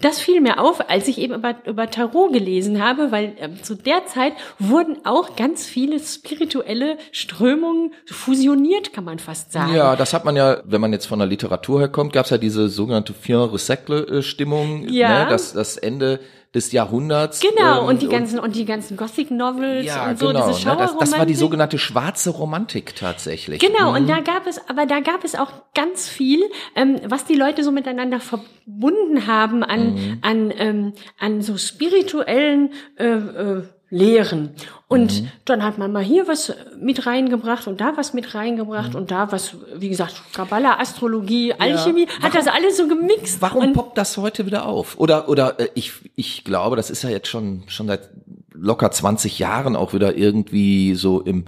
Das fiel mir auf, als ich eben über, über Tarot gelesen habe, weil äh, zu der Zeit wurden auch ganz viele spirituelle Strömungen fusioniert, kann man fast sagen. Ja, das hat man ja, wenn man jetzt von der Literatur herkommt, gab es ja diese sogenannte Fin Recycle-Stimmung, ja. ne, das, das Ende des Jahrhunderts. Genau, ähm, und die ganzen und die ganzen Gothic Novels ja, und so genau, diese ne, das, das war die sogenannte schwarze Romantik tatsächlich. Genau, mhm. und da gab es, aber da gab es auch ganz viel, ähm, was die Leute so miteinander verbunden haben an mhm. an ähm, an so spirituellen äh, äh, lehren. Und mhm. dann hat man mal hier was mit reingebracht und da was mit reingebracht mhm. und da was, wie gesagt, Kabbalah, Astrologie, Alchemie, ja. hat das alles so gemixt. Warum und poppt das heute wieder auf? Oder, oder äh, ich, ich glaube, das ist ja jetzt schon, schon seit locker 20 Jahren auch wieder irgendwie so im,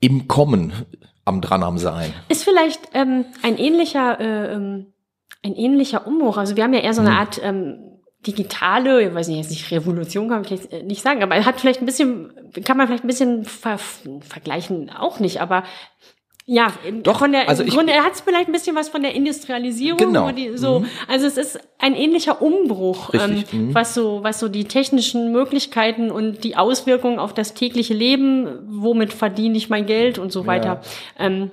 im Kommen am dran am Sein. Ist vielleicht ähm, ein ähnlicher, äh, ähm, ein ähnlicher Umbruch. Also wir haben ja eher so eine mhm. Art ähm, digitale, ich weiß nicht, jetzt nicht Revolution kann ich äh, nicht sagen, aber er hat vielleicht ein bisschen, kann man vielleicht ein bisschen ver vergleichen, auch nicht, aber ja, Doch, von der, also im Grunde, er hat vielleicht ein bisschen was von der Industrialisierung. Genau. Die, so, mhm. Also es ist ein ähnlicher Umbruch, ähm, mhm. was so, was so die technischen Möglichkeiten und die Auswirkungen auf das tägliche Leben, womit verdiene ich mein Geld und so weiter. Ja. Ähm,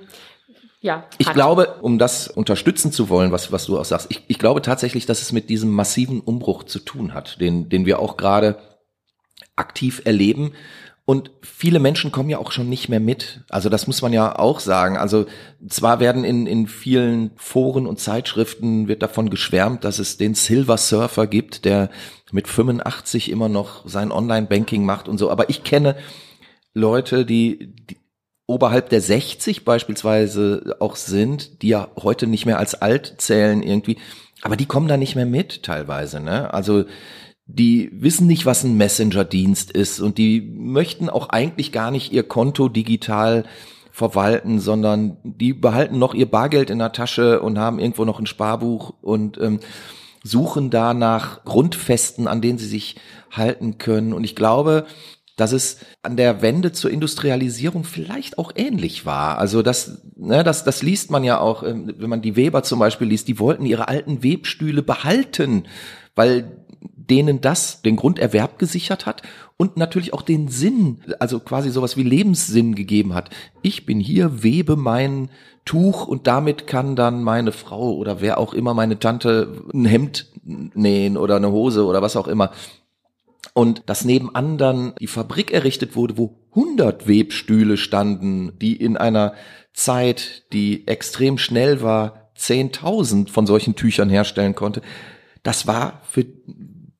ja, ich hat. glaube, um das unterstützen zu wollen, was, was du auch sagst, ich, ich glaube tatsächlich, dass es mit diesem massiven Umbruch zu tun hat, den, den wir auch gerade aktiv erleben. Und viele Menschen kommen ja auch schon nicht mehr mit. Also das muss man ja auch sagen. Also zwar werden in, in vielen Foren und Zeitschriften wird davon geschwärmt, dass es den Silver Surfer gibt, der mit 85 immer noch sein Online-Banking macht und so. Aber ich kenne Leute, die, die oberhalb der 60 beispielsweise auch sind, die ja heute nicht mehr als alt zählen irgendwie, aber die kommen da nicht mehr mit teilweise, ne? Also die wissen nicht, was ein Messenger-Dienst ist und die möchten auch eigentlich gar nicht ihr Konto digital verwalten, sondern die behalten noch ihr Bargeld in der Tasche und haben irgendwo noch ein Sparbuch und ähm, suchen da nach Grundfesten, an denen sie sich halten können. Und ich glaube, dass es an der Wende zur Industrialisierung vielleicht auch ähnlich war. Also das, ne, das, das liest man ja auch, ähm, wenn man die Weber zum Beispiel liest, die wollten ihre alten Webstühle behalten, weil denen das den Grunderwerb gesichert hat und natürlich auch den Sinn, also quasi sowas wie Lebenssinn gegeben hat. Ich bin hier, webe mein Tuch und damit kann dann meine Frau oder wer auch immer meine Tante ein Hemd nähen oder eine Hose oder was auch immer. Und dass nebenan dann die Fabrik errichtet wurde, wo 100 Webstühle standen, die in einer Zeit, die extrem schnell war, 10.000 von solchen Tüchern herstellen konnte. Das war für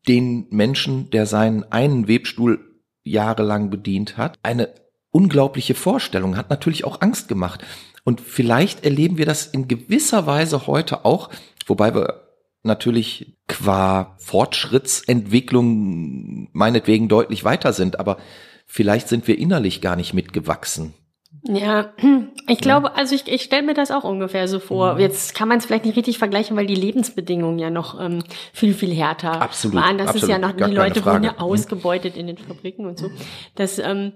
den Menschen, der seinen einen Webstuhl jahrelang bedient hat, eine unglaubliche Vorstellung, hat natürlich auch Angst gemacht. Und vielleicht erleben wir das in gewisser Weise heute auch, wobei wir natürlich qua Fortschrittsentwicklung meinetwegen deutlich weiter sind, aber vielleicht sind wir innerlich gar nicht mitgewachsen. Ja, ich glaube, also ich, ich stelle mir das auch ungefähr so vor. Mhm. Jetzt kann man es vielleicht nicht richtig vergleichen, weil die Lebensbedingungen ja noch ähm, viel, viel härter absolut, waren. Das absolut, ist ja noch, die Leute wurden ja mhm. ausgebeutet in den Fabriken und so. Das, ähm,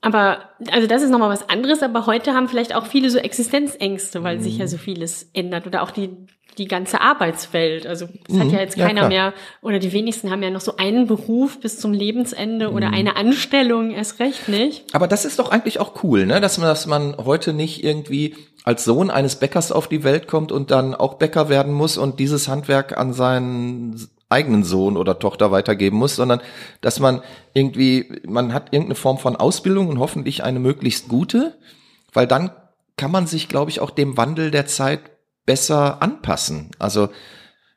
aber, also das ist nochmal was anderes, aber heute haben vielleicht auch viele so Existenzängste, weil sich ja mhm. so vieles ändert oder auch die, die ganze Arbeitswelt. Also es mhm. hat ja jetzt keiner ja, mehr oder die wenigsten haben ja noch so einen Beruf bis zum Lebensende mhm. oder eine Anstellung erst recht nicht. Aber das ist doch eigentlich auch cool, ne? dass, man, dass man heute nicht irgendwie als Sohn eines Bäckers auf die Welt kommt und dann auch Bäcker werden muss und dieses Handwerk an seinen eigenen Sohn oder Tochter weitergeben muss, sondern dass man irgendwie, man hat irgendeine Form von Ausbildung und hoffentlich eine möglichst gute, weil dann kann man sich, glaube ich, auch dem Wandel der Zeit besser anpassen. Also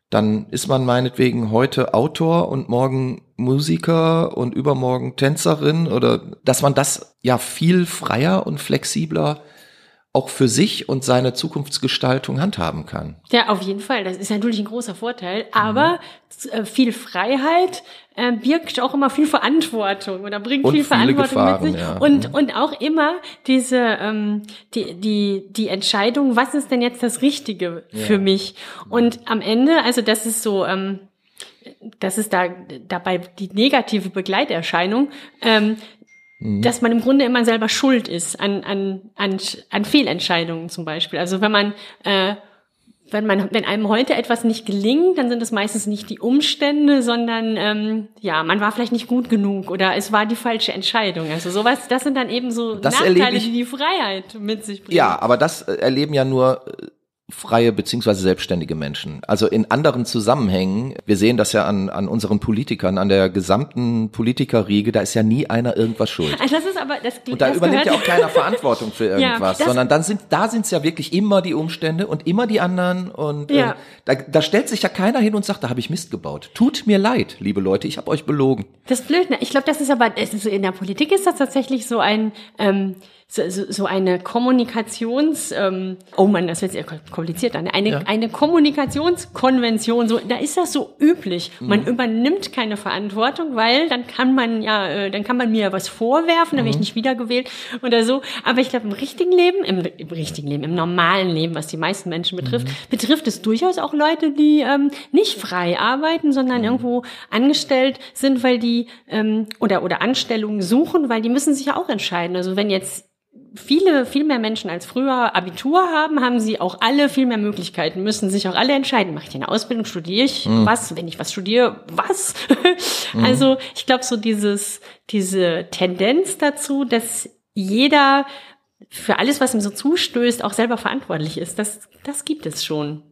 dann ist man meinetwegen heute Autor und morgen Musiker und übermorgen Tänzerin oder dass man das ja viel freier und flexibler auch für sich und seine Zukunftsgestaltung handhaben kann. Ja, auf jeden Fall. Das ist natürlich ein großer Vorteil. Aber mhm. viel Freiheit äh, birgt auch immer viel Verantwortung oder bringt und viel Verantwortung Gefahren, mit sich. Ja. Und, mhm. und auch immer diese, ähm, die, die, die Entscheidung, was ist denn jetzt das Richtige ja. für mich? Und am Ende, also das ist so, ähm, das ist da dabei die negative Begleiterscheinung, ähm, Mhm. dass man im Grunde immer selber schuld ist an, an, an, an Fehlentscheidungen zum Beispiel. Also wenn man, äh, wenn man, wenn einem heute etwas nicht gelingt, dann sind es meistens nicht die Umstände, sondern ähm, ja, man war vielleicht nicht gut genug oder es war die falsche Entscheidung. Also sowas, das sind dann eben so das Nachteile, ich, die die Freiheit mit sich bringen. Ja, aber das erleben ja nur freie beziehungsweise selbstständige Menschen. Also in anderen Zusammenhängen, wir sehen das ja an, an unseren Politikern, an der gesamten Politikerriege, da ist ja nie einer irgendwas schuld. Also das ist aber das Und da das übernimmt ja auch keiner Verantwortung für irgendwas, ja, sondern dann sind da sind es ja wirklich immer die Umstände und immer die anderen und ja. äh, da, da stellt sich ja keiner hin und sagt, da habe ich Mist gebaut. Tut mir leid, liebe Leute, ich habe euch belogen. Das ist blöd, ne? Ich glaube, das ist aber ist in der Politik ist das tatsächlich so ein ähm, so, so, eine Kommunikations, ähm, oh man, das wird sehr kompliziert, eine, eine, ja. eine Kommunikationskonvention, so, da ist das so üblich. Man mhm. übernimmt keine Verantwortung, weil dann kann man ja, äh, dann kann man mir was vorwerfen, dann mhm. werde ich nicht wiedergewählt oder so. Aber ich glaube, im richtigen Leben, im, im, richtigen Leben, im normalen Leben, was die meisten Menschen betrifft, mhm. betrifft es durchaus auch Leute, die ähm, nicht frei arbeiten, sondern mhm. irgendwo angestellt sind, weil die ähm, oder oder Anstellungen suchen, weil die müssen sich ja auch entscheiden. Also wenn jetzt viele, viel mehr Menschen als früher Abitur haben, haben sie auch alle viel mehr Möglichkeiten, müssen sich auch alle entscheiden, mache ich eine Ausbildung, studiere ich mhm. was, wenn ich was studiere, was? mhm. Also ich glaube, so dieses, diese Tendenz dazu, dass jeder für alles, was ihm so zustößt, auch selber verantwortlich ist, das, das gibt es schon.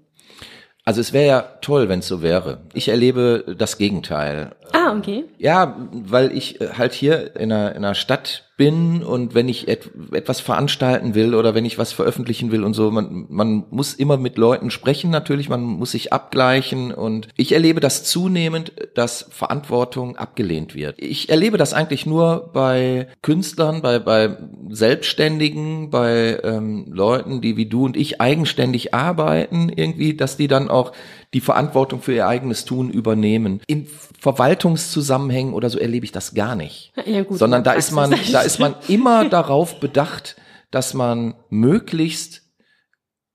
Also es wäre ja toll, wenn es so wäre. Ich erlebe das Gegenteil. Ah, okay. Ja, weil ich äh, halt hier in einer, in einer Stadt bin und wenn ich et etwas veranstalten will oder wenn ich was veröffentlichen will und so, man, man muss immer mit Leuten sprechen natürlich, man muss sich abgleichen und ich erlebe das zunehmend, dass Verantwortung abgelehnt wird. Ich erlebe das eigentlich nur bei Künstlern, bei, bei Selbstständigen, bei ähm, Leuten, die wie du und ich eigenständig arbeiten, irgendwie, dass die dann auch die Verantwortung für ihr eigenes Tun übernehmen. In Verwaltungszusammenhängen oder so erlebe ich das gar nicht. Ja, gut, Sondern da ist man, da ist man immer darauf bedacht, dass man möglichst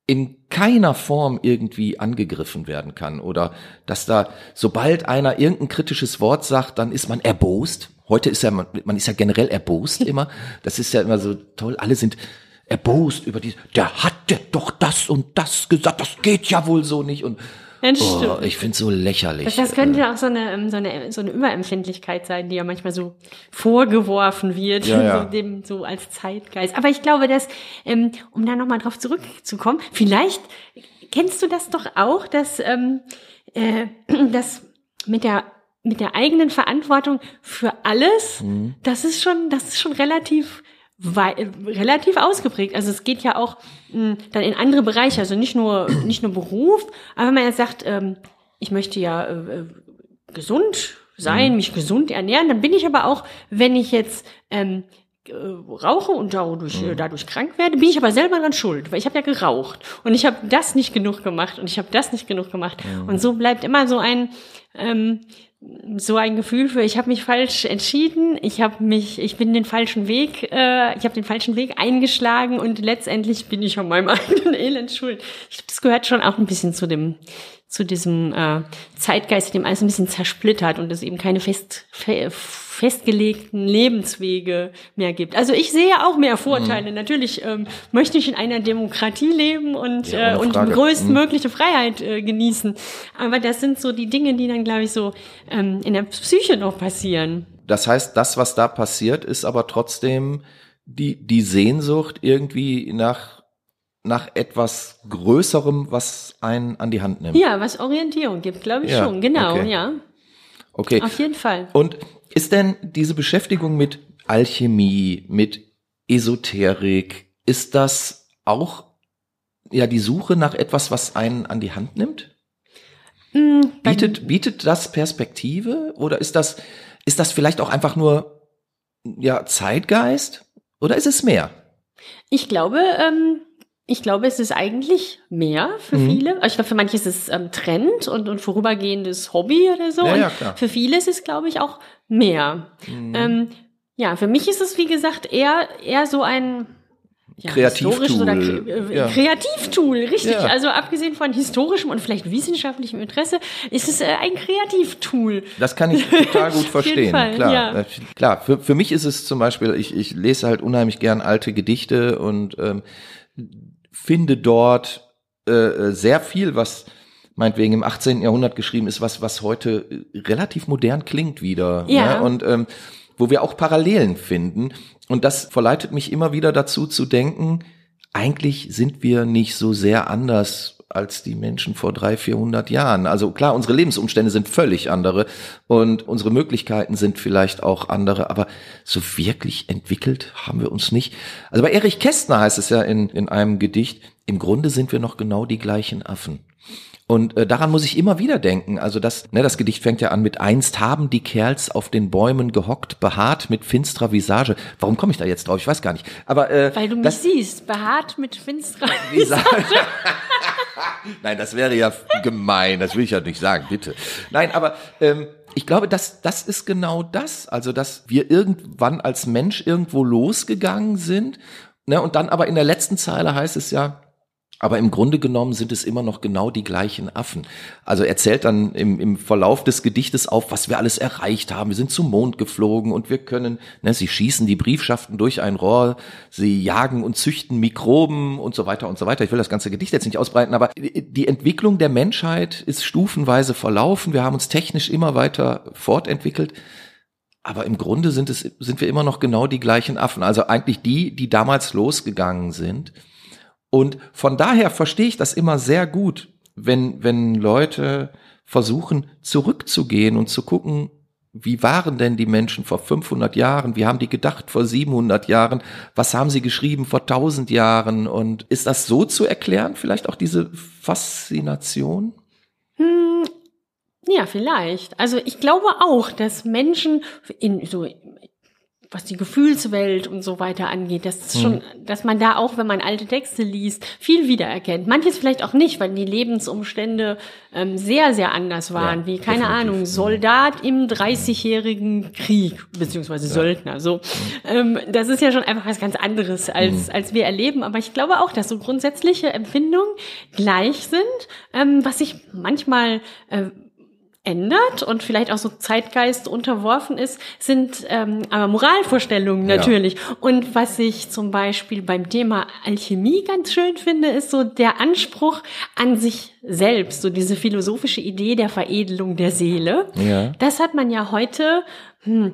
in keiner Form irgendwie angegriffen werden kann oder dass da, sobald einer irgendein kritisches Wort sagt, dann ist man erbost. Heute ist ja, man, man ist ja generell erbost immer. Das ist ja immer so toll. Alle sind erbost über die, der hat doch das und das gesagt, das geht ja wohl so nicht und Oh, ich finde so lächerlich. Das, das könnte ja auch so eine, ähm, so, eine, so eine Überempfindlichkeit sein, die ja manchmal so vorgeworfen wird, ja, ja. So, dem, so als Zeitgeist. Aber ich glaube, dass, ähm, um da nochmal drauf zurückzukommen, vielleicht kennst du das doch auch, dass, ähm, äh, dass mit der mit der eigenen Verantwortung für alles, mhm. das ist schon, das ist schon relativ wei relativ ausgeprägt. Also es geht ja auch mh, hm, dann in andere Bereiche, also nicht nur nicht nur Beruf, aber wenn man jetzt sagt, ähm, ich möchte ja äh, äh gesund sein, mhm. mich gesund ernähren, dann bin ich aber auch, wenn ich jetzt ähm, äh, rauche und dadurch, mhm. dadurch krank werde, bin ich aber selber dran schuld, weil ich habe ja geraucht und ich habe das nicht genug gemacht und ich habe das nicht genug gemacht mhm. und so bleibt immer so ein ähm, so ein Gefühl für, ich habe mich falsch entschieden, ich habe mich, ich bin den falschen Weg, äh, ich habe den falschen Weg eingeschlagen und letztendlich bin ich an meinem eigenen Elend schuld. Ich glaube, das gehört schon auch ein bisschen zu dem zu diesem äh, Zeitgeist, dem alles ein bisschen zersplittert und es eben keine fest, fe festgelegten Lebenswege mehr gibt. Also ich sehe auch mehr Vorteile. Mhm. Natürlich ähm, möchte ich in einer Demokratie leben und, ja, äh, und die größtmögliche mhm. Freiheit äh, genießen. Aber das sind so die Dinge, die dann, glaube ich, so ähm, in der Psyche noch passieren. Das heißt, das, was da passiert, ist aber trotzdem die, die Sehnsucht irgendwie nach nach etwas Größerem, was einen an die Hand nimmt. Ja, was Orientierung gibt, glaube ich ja, schon. Genau, okay. ja. Okay. Auf jeden Fall. Und ist denn diese Beschäftigung mit Alchemie, mit Esoterik, ist das auch ja die Suche nach etwas, was einen an die Hand nimmt? Mm, bietet, bietet das Perspektive oder ist das, ist das vielleicht auch einfach nur ja, Zeitgeist oder ist es mehr? Ich glaube, ähm, ich glaube, es ist eigentlich mehr für mhm. viele. Also ich glaube, für manche ist es ähm, Trend und, und vorübergehendes Hobby oder so. Ja, ja, klar. für viele ist es, glaube ich, auch mehr. Mhm. Ähm, ja, für mich ist es, wie gesagt, eher, eher so ein ja, Kreativtool. Oder, äh, ja. Kreativtool, richtig. Ja. Also abgesehen von historischem und vielleicht wissenschaftlichem Interesse, ist es äh, ein Kreativtool. Das kann ich total gut verstehen. Fall, klar, ja. Äh, klar. Für, für mich ist es zum Beispiel, ich, ich lese halt unheimlich gern alte Gedichte und ähm, finde dort äh, äh, sehr viel, was meinetwegen im 18. Jahrhundert geschrieben ist, was, was heute äh, relativ modern klingt wieder. Ja. Ne? Und ähm, wo wir auch Parallelen finden. Und das verleitet mich immer wieder dazu zu denken, eigentlich sind wir nicht so sehr anders als die Menschen vor drei, vierhundert Jahren. Also klar, unsere Lebensumstände sind völlig andere und unsere Möglichkeiten sind vielleicht auch andere, aber so wirklich entwickelt haben wir uns nicht. Also bei Erich Kästner heißt es ja in, in einem Gedicht, im Grunde sind wir noch genau die gleichen Affen. Und äh, daran muss ich immer wieder denken. Also das, ne, das Gedicht fängt ja an mit einst haben die Kerls auf den Bäumen gehockt, behaart mit finsterer Visage. Warum komme ich da jetzt drauf? Ich weiß gar nicht. Aber äh, weil du mich das, siehst, behaart mit finsterer Visage. Nein, das wäre ja gemein. Das will ich ja nicht sagen, bitte. Nein, aber ähm, ich glaube, das, das ist genau das. Also, dass wir irgendwann als Mensch irgendwo losgegangen sind. Ne, und dann aber in der letzten Zeile heißt es ja, aber im Grunde genommen sind es immer noch genau die gleichen Affen. Also er zählt dann im, im Verlauf des Gedichtes auf, was wir alles erreicht haben. Wir sind zum Mond geflogen und wir können, ne, sie schießen die Briefschaften durch ein Rohr, sie jagen und züchten Mikroben und so weiter und so weiter. Ich will das ganze Gedicht jetzt nicht ausbreiten, aber die Entwicklung der Menschheit ist stufenweise verlaufen. Wir haben uns technisch immer weiter fortentwickelt. Aber im Grunde sind es, sind wir immer noch genau die gleichen Affen. Also eigentlich die, die damals losgegangen sind und von daher verstehe ich das immer sehr gut, wenn, wenn Leute versuchen, zurückzugehen und zu gucken, wie waren denn die Menschen vor 500 Jahren? Wie haben die gedacht vor 700 Jahren? Was haben sie geschrieben vor 1000 Jahren? Und ist das so zu erklären? Vielleicht auch diese Faszination? Hm, ja, vielleicht. Also ich glaube auch, dass Menschen in so was die Gefühlswelt und so weiter angeht, das ist schon, dass man da auch, wenn man alte Texte liest, viel wiedererkennt. Manches vielleicht auch nicht, weil die Lebensumstände ähm, sehr, sehr anders waren, Ja, wie, keine definitiv. Ahnung, Soldat im 30-jährigen Krieg, beziehungsweise Söldner. So, ähm, das ist ja schon einfach was ganz anderes, als, Mhm. als wir erleben. Aber ich glaube auch, dass so grundsätzliche Empfindungen gleich sind, ähm, was sich manchmal äh, ändert und vielleicht auch so Zeitgeist unterworfen ist, sind ähm, aber Moralvorstellungen Ja. natürlich. Und was ich zum Beispiel beim Thema Alchemie ganz schön finde, ist so der Anspruch an sich selbst, so diese philosophische Idee der Veredelung der Seele. Ja. Das hat man ja heute hm,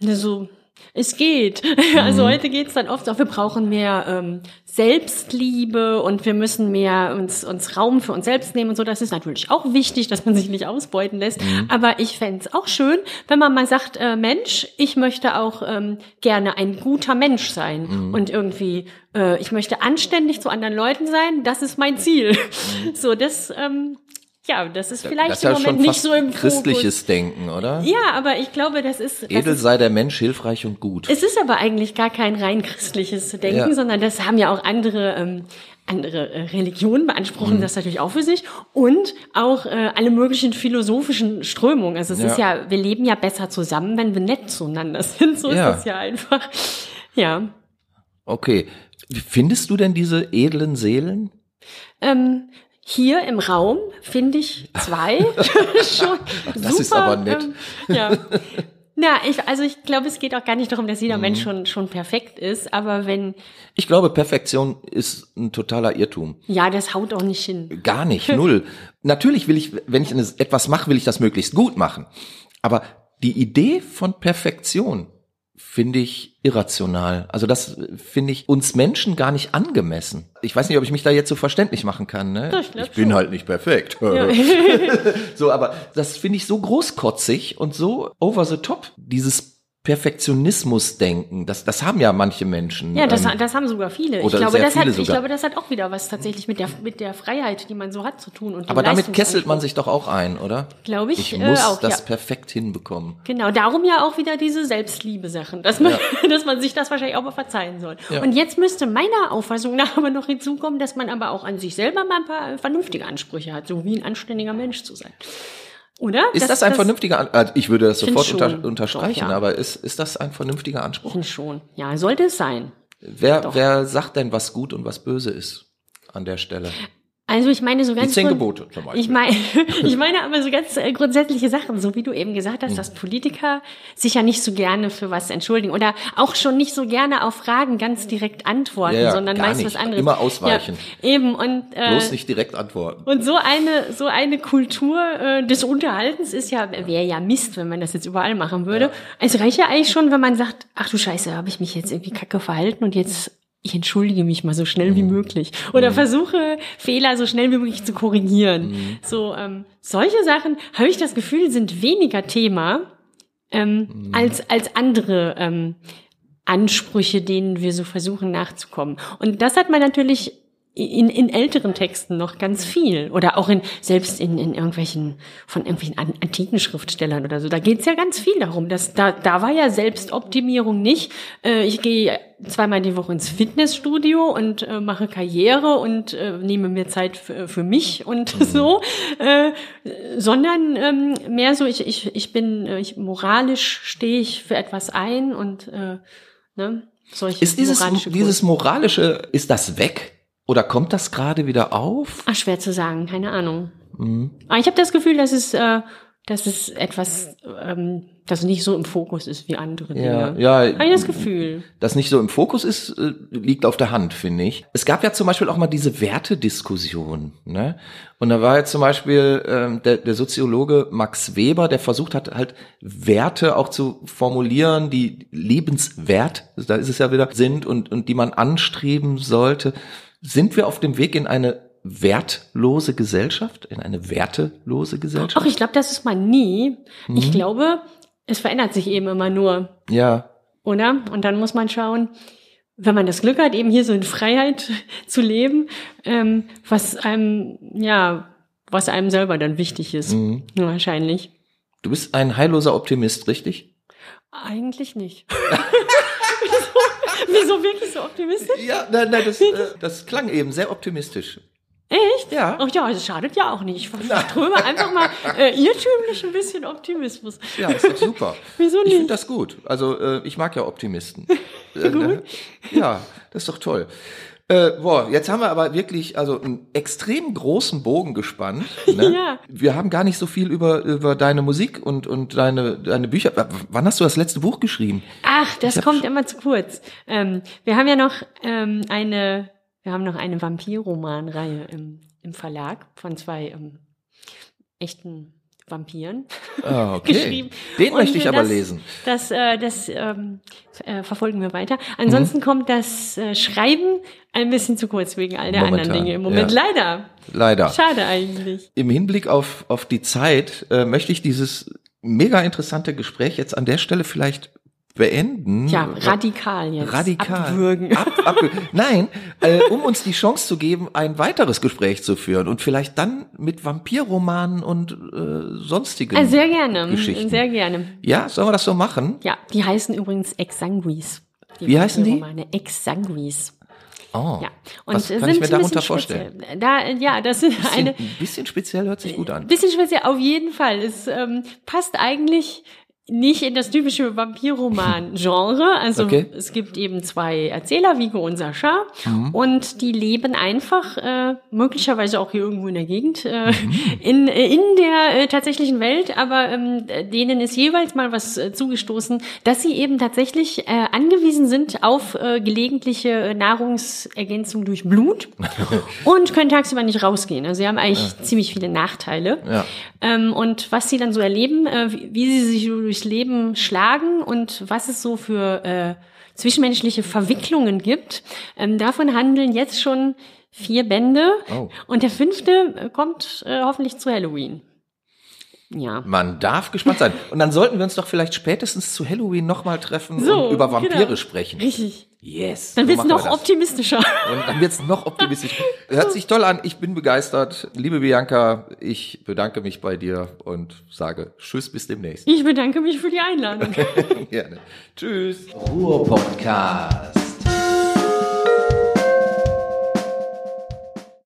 so es geht. Also heute geht's dann oft auch, wir brauchen mehr ähm, Selbstliebe und wir müssen mehr uns, uns Raum für uns selbst nehmen und so. Das ist natürlich auch wichtig, dass man sich nicht ausbeuten lässt. Aber ich fänd's auch schön, wenn man mal sagt, äh, Mensch, ich möchte auch ähm, gerne ein guter Mensch sein und irgendwie, äh, ich möchte anständig zu anderen Leuten sein. Das ist mein Ziel. So, das, ähm, ja, das ist vielleicht das ist im ja Moment schon nicht so im christliches Denken, oder? Ja, aber ich glaube, das ist. Das Edel ist sei der Mensch, hilfreich und gut. es ist aber eigentlich gar kein rein christliches Denken, Ja. sondern das haben ja auch andere, ähm, andere äh, Religionen beanspruchen das natürlich auch für sich und auch äh, alle möglichen philosophischen Strömungen. Also es Ja. ist ja, wir leben ja besser zusammen, wenn wir nett zueinander sind. So Ja. ist das ja einfach. Ja. Okay. Findest du denn diese edlen Seelen? Ähm, hier im Raum finde ich zwei schon Das super, ist aber nett. Ähm, ja. Na, ich, also ich glaube, es geht auch gar nicht darum, dass jeder Mhm. Mensch schon, schon perfekt ist, aber wenn, Ich glaube, Perfektion ist ein totaler Irrtum. ja, das haut auch nicht hin. Gar nicht, null. Natürlich will ich, wenn ich etwas mache, will ich das möglichst gut machen. Aber die Idee von Perfektion finde ich irrational. Also das finde ich uns Menschen gar nicht angemessen. Ich weiß nicht, ob ich mich da jetzt so verständlich machen kann. Ne? Ja, ich glaub bin schon. halt nicht perfekt. so, aber das finde ich so großkotzig und so over the top. Dieses Perfektionismus-Denken, das, das haben ja manche Menschen. Ja, das, Ähm, das haben sogar viele. Ich glaube, sehr das hat, viele ich sogar. glaube, das hat auch wieder was tatsächlich mit der, mit der Freiheit, die man so hat, zu tun. Und aber damit kesselt man sich doch auch ein, oder? Glaube ich, Ich äh, muss auch, das ja. perfekt hinbekommen. Genau, darum ja auch wieder diese Selbstliebe-Sachen, dass man, dass man sich das wahrscheinlich auch mal verzeihen soll. Ja. Und jetzt müsste meiner Auffassung nach aber noch hinzukommen, dass man aber auch an sich selber mal ein paar vernünftige Ansprüche hat, so wie ein anständiger Mensch zu sein. Oder? Ist das, ein vernünftiger An äh, Ich würde das Find sofort unter, unterstreichen, Doch, ja. aber ist, ist das ein vernünftiger Anspruch? Finde schon. Ja, sollte es sein. Wer, Doch. wer sagt denn, was gut und was böse ist an der Stelle? Also ich meine so Die ganz zehn grund- Gebote zum Beispiel. Ich meine, ich meine aber so ganz äh, grundsätzliche Sachen, so wie du eben gesagt hast, dass Politiker sich ja nicht so gerne für was entschuldigen oder auch schon nicht so gerne auf Fragen ganz direkt antworten, Ja, ja, sondern meist nicht. was anderes. Immer ausweichen. Ja, eben und äh, Bloß nicht direkt antworten. und so eine so eine Kultur äh, des Unterhaltens ist ja wäre ja Mist, wenn man das jetzt überall machen würde. Es reicht ja eigentlich schon, wenn man sagt, ach du Scheiße, habe ich mich jetzt irgendwie kacke verhalten und jetzt ich entschuldige mich mal so schnell Mhm. wie möglich oder versuche Fehler so schnell wie möglich zu korrigieren. Mhm. So ähm, solche Sachen habe ich das Gefühl sind weniger Thema ähm, Mhm. als als andere ähm, Ansprüche, denen wir so versuchen nachzukommen. Und das hat man natürlich in, in älteren Texten noch ganz viel oder auch in selbst in, in irgendwelchen von irgendwelchen an, antiken Schriftstellern oder so. Da geht's ja ganz viel darum. Dass, da, da war ja Selbstoptimierung nicht. Äh, ich gehe zweimal die Woche ins Fitnessstudio und äh, mache Karriere und äh, nehme mir Zeit für, für mich und so, äh, sondern ähm, mehr so, ich, ich, ich bin, äh, ich, moralisch stehe ich für etwas ein und äh, ne, solche Ist dieses, moralische dieses moralische, ist das weg? Oder kommt das gerade wieder auf? Ach, schwer zu sagen, keine Ahnung. Mhm. Aber ich habe das Gefühl, dass es, äh, dass es etwas, ähm, das nicht so im Fokus ist wie andere Ja, Dinge. ja, Habe ich das Gefühl. das nicht so im Fokus ist, äh, liegt auf der Hand, finde ich. Es gab ja zum Beispiel auch mal diese Wertediskussion. Ne? Und da war jetzt zum Beispiel ähm, der, der Soziologe Max Weber, der versucht hat, halt Werte auch zu formulieren, die liebenswert, da ist es ja wieder, sind und, und die man anstreben sollte. Sind wir auf dem Weg in eine wertlose Gesellschaft, in eine wertelose Gesellschaft? Ach, ich glaube, das ist man nie. Mhm. Ich glaube, es verändert sich eben immer nur, Ja, oder? Und dann muss man schauen, wenn man das Glück hat, eben hier so in Freiheit zu leben, ähm, was einem, ja, was einem selber dann wichtig ist. Mhm. Wahrscheinlich. du bist ein heilloser Optimist, richtig? Eigentlich nicht. wieso, wirklich so optimistisch? Ja, nein, nein, das, äh, das klang eben sehr optimistisch. Echt? Ja. Ach ja, das schadet ja auch nicht. Ich verströme einfach mal äh, irrtümlich ein bisschen Optimismus. Ja, ist doch super. Wieso Ich nicht? finde das gut. Also äh, ich mag ja Optimisten. Äh, ne? Ja, das ist doch toll. Äh, boah, jetzt haben wir aber wirklich also einen extrem großen Bogen gespannt. Ne? Ja. Wir haben gar nicht so viel über über deine Musik und und deine deine Bücher. Wann hast du das letzte Buch geschrieben? Ach, das hab kommt immer zu kurz. Ähm, wir haben ja noch ähm, eine, wir haben noch eine Vampirromanreihe im, im Verlag von zwei ähm, echten Vampiren Ah, okay. geschrieben. Den möchte ich aber das, lesen. Das, äh, das ähm, äh, verfolgen wir weiter. Ansonsten Mhm. kommt das äh, Schreiben ein bisschen zu kurz wegen all der Momentan, anderen Dinge im Moment. ja. Leider. Leider. Schade eigentlich. Im Hinblick auf auf die Zeit äh, möchte ich dieses mega interessante Gespräch jetzt an der Stelle vielleicht beenden. Ja, radikal jetzt. radikal Abwürgen. Ab, ab, nein, äh, um uns die Chance zu geben, ein weiteres Gespräch zu führen und vielleicht dann mit Vampirromanen und äh, sonstigen. Ah, sehr gerne. Geschichten. Sehr gerne. ja, sollen wir das so machen? Ja, die heißen übrigens Exsanguis. Die Wie heißen die? Romane Exsanguis. Oh, Ja. Und was äh, kann ich mir ein darunter vorstellen? Da, äh, ja, das sind Bisschen, eine ein bisschen speziell hört sich gut an. bisschen speziell auf jeden Fall. Es ähm, passt eigentlich nicht in das typische Vampirroman-Genre. Also Okay. es gibt eben zwei Erzähler, Vigo und Sascha, Mhm. und die leben einfach, äh, möglicherweise auch hier irgendwo in der Gegend, äh, Mhm. in, äh, in der äh, tatsächlichen Welt, aber ähm, denen ist jeweils mal was äh, zugestoßen, dass sie eben tatsächlich äh, angewiesen sind auf äh, gelegentliche Nahrungsergänzung durch Blut und können tagsüber nicht rausgehen. Also sie haben eigentlich ziemlich viele Nachteile. Ja. Ähm, und was sie dann so erleben, äh, wie, wie sie sich so durchs Leben schlagen und was es so für äh, zwischenmenschliche Verwicklungen gibt, ähm, davon handeln jetzt schon vier Bände. Oh. Und der fünfte äh, kommt äh, hoffentlich zu Halloween. Ja. Man darf gespannt sein. Und dann sollten wir uns doch vielleicht spätestens zu Halloween nochmal treffen So, und über Vampire genau. sprechen. Richtig. Yes. Dann so wird's wir noch optimistischer. Und dann wird's noch optimistisch. Hört sich toll an. Ich bin begeistert. Liebe Bianca, ich bedanke mich bei dir und sage Tschüss, bis demnächst. Ich bedanke mich für die Einladung. Gerne. Tschüss. Ruhr-Podcast.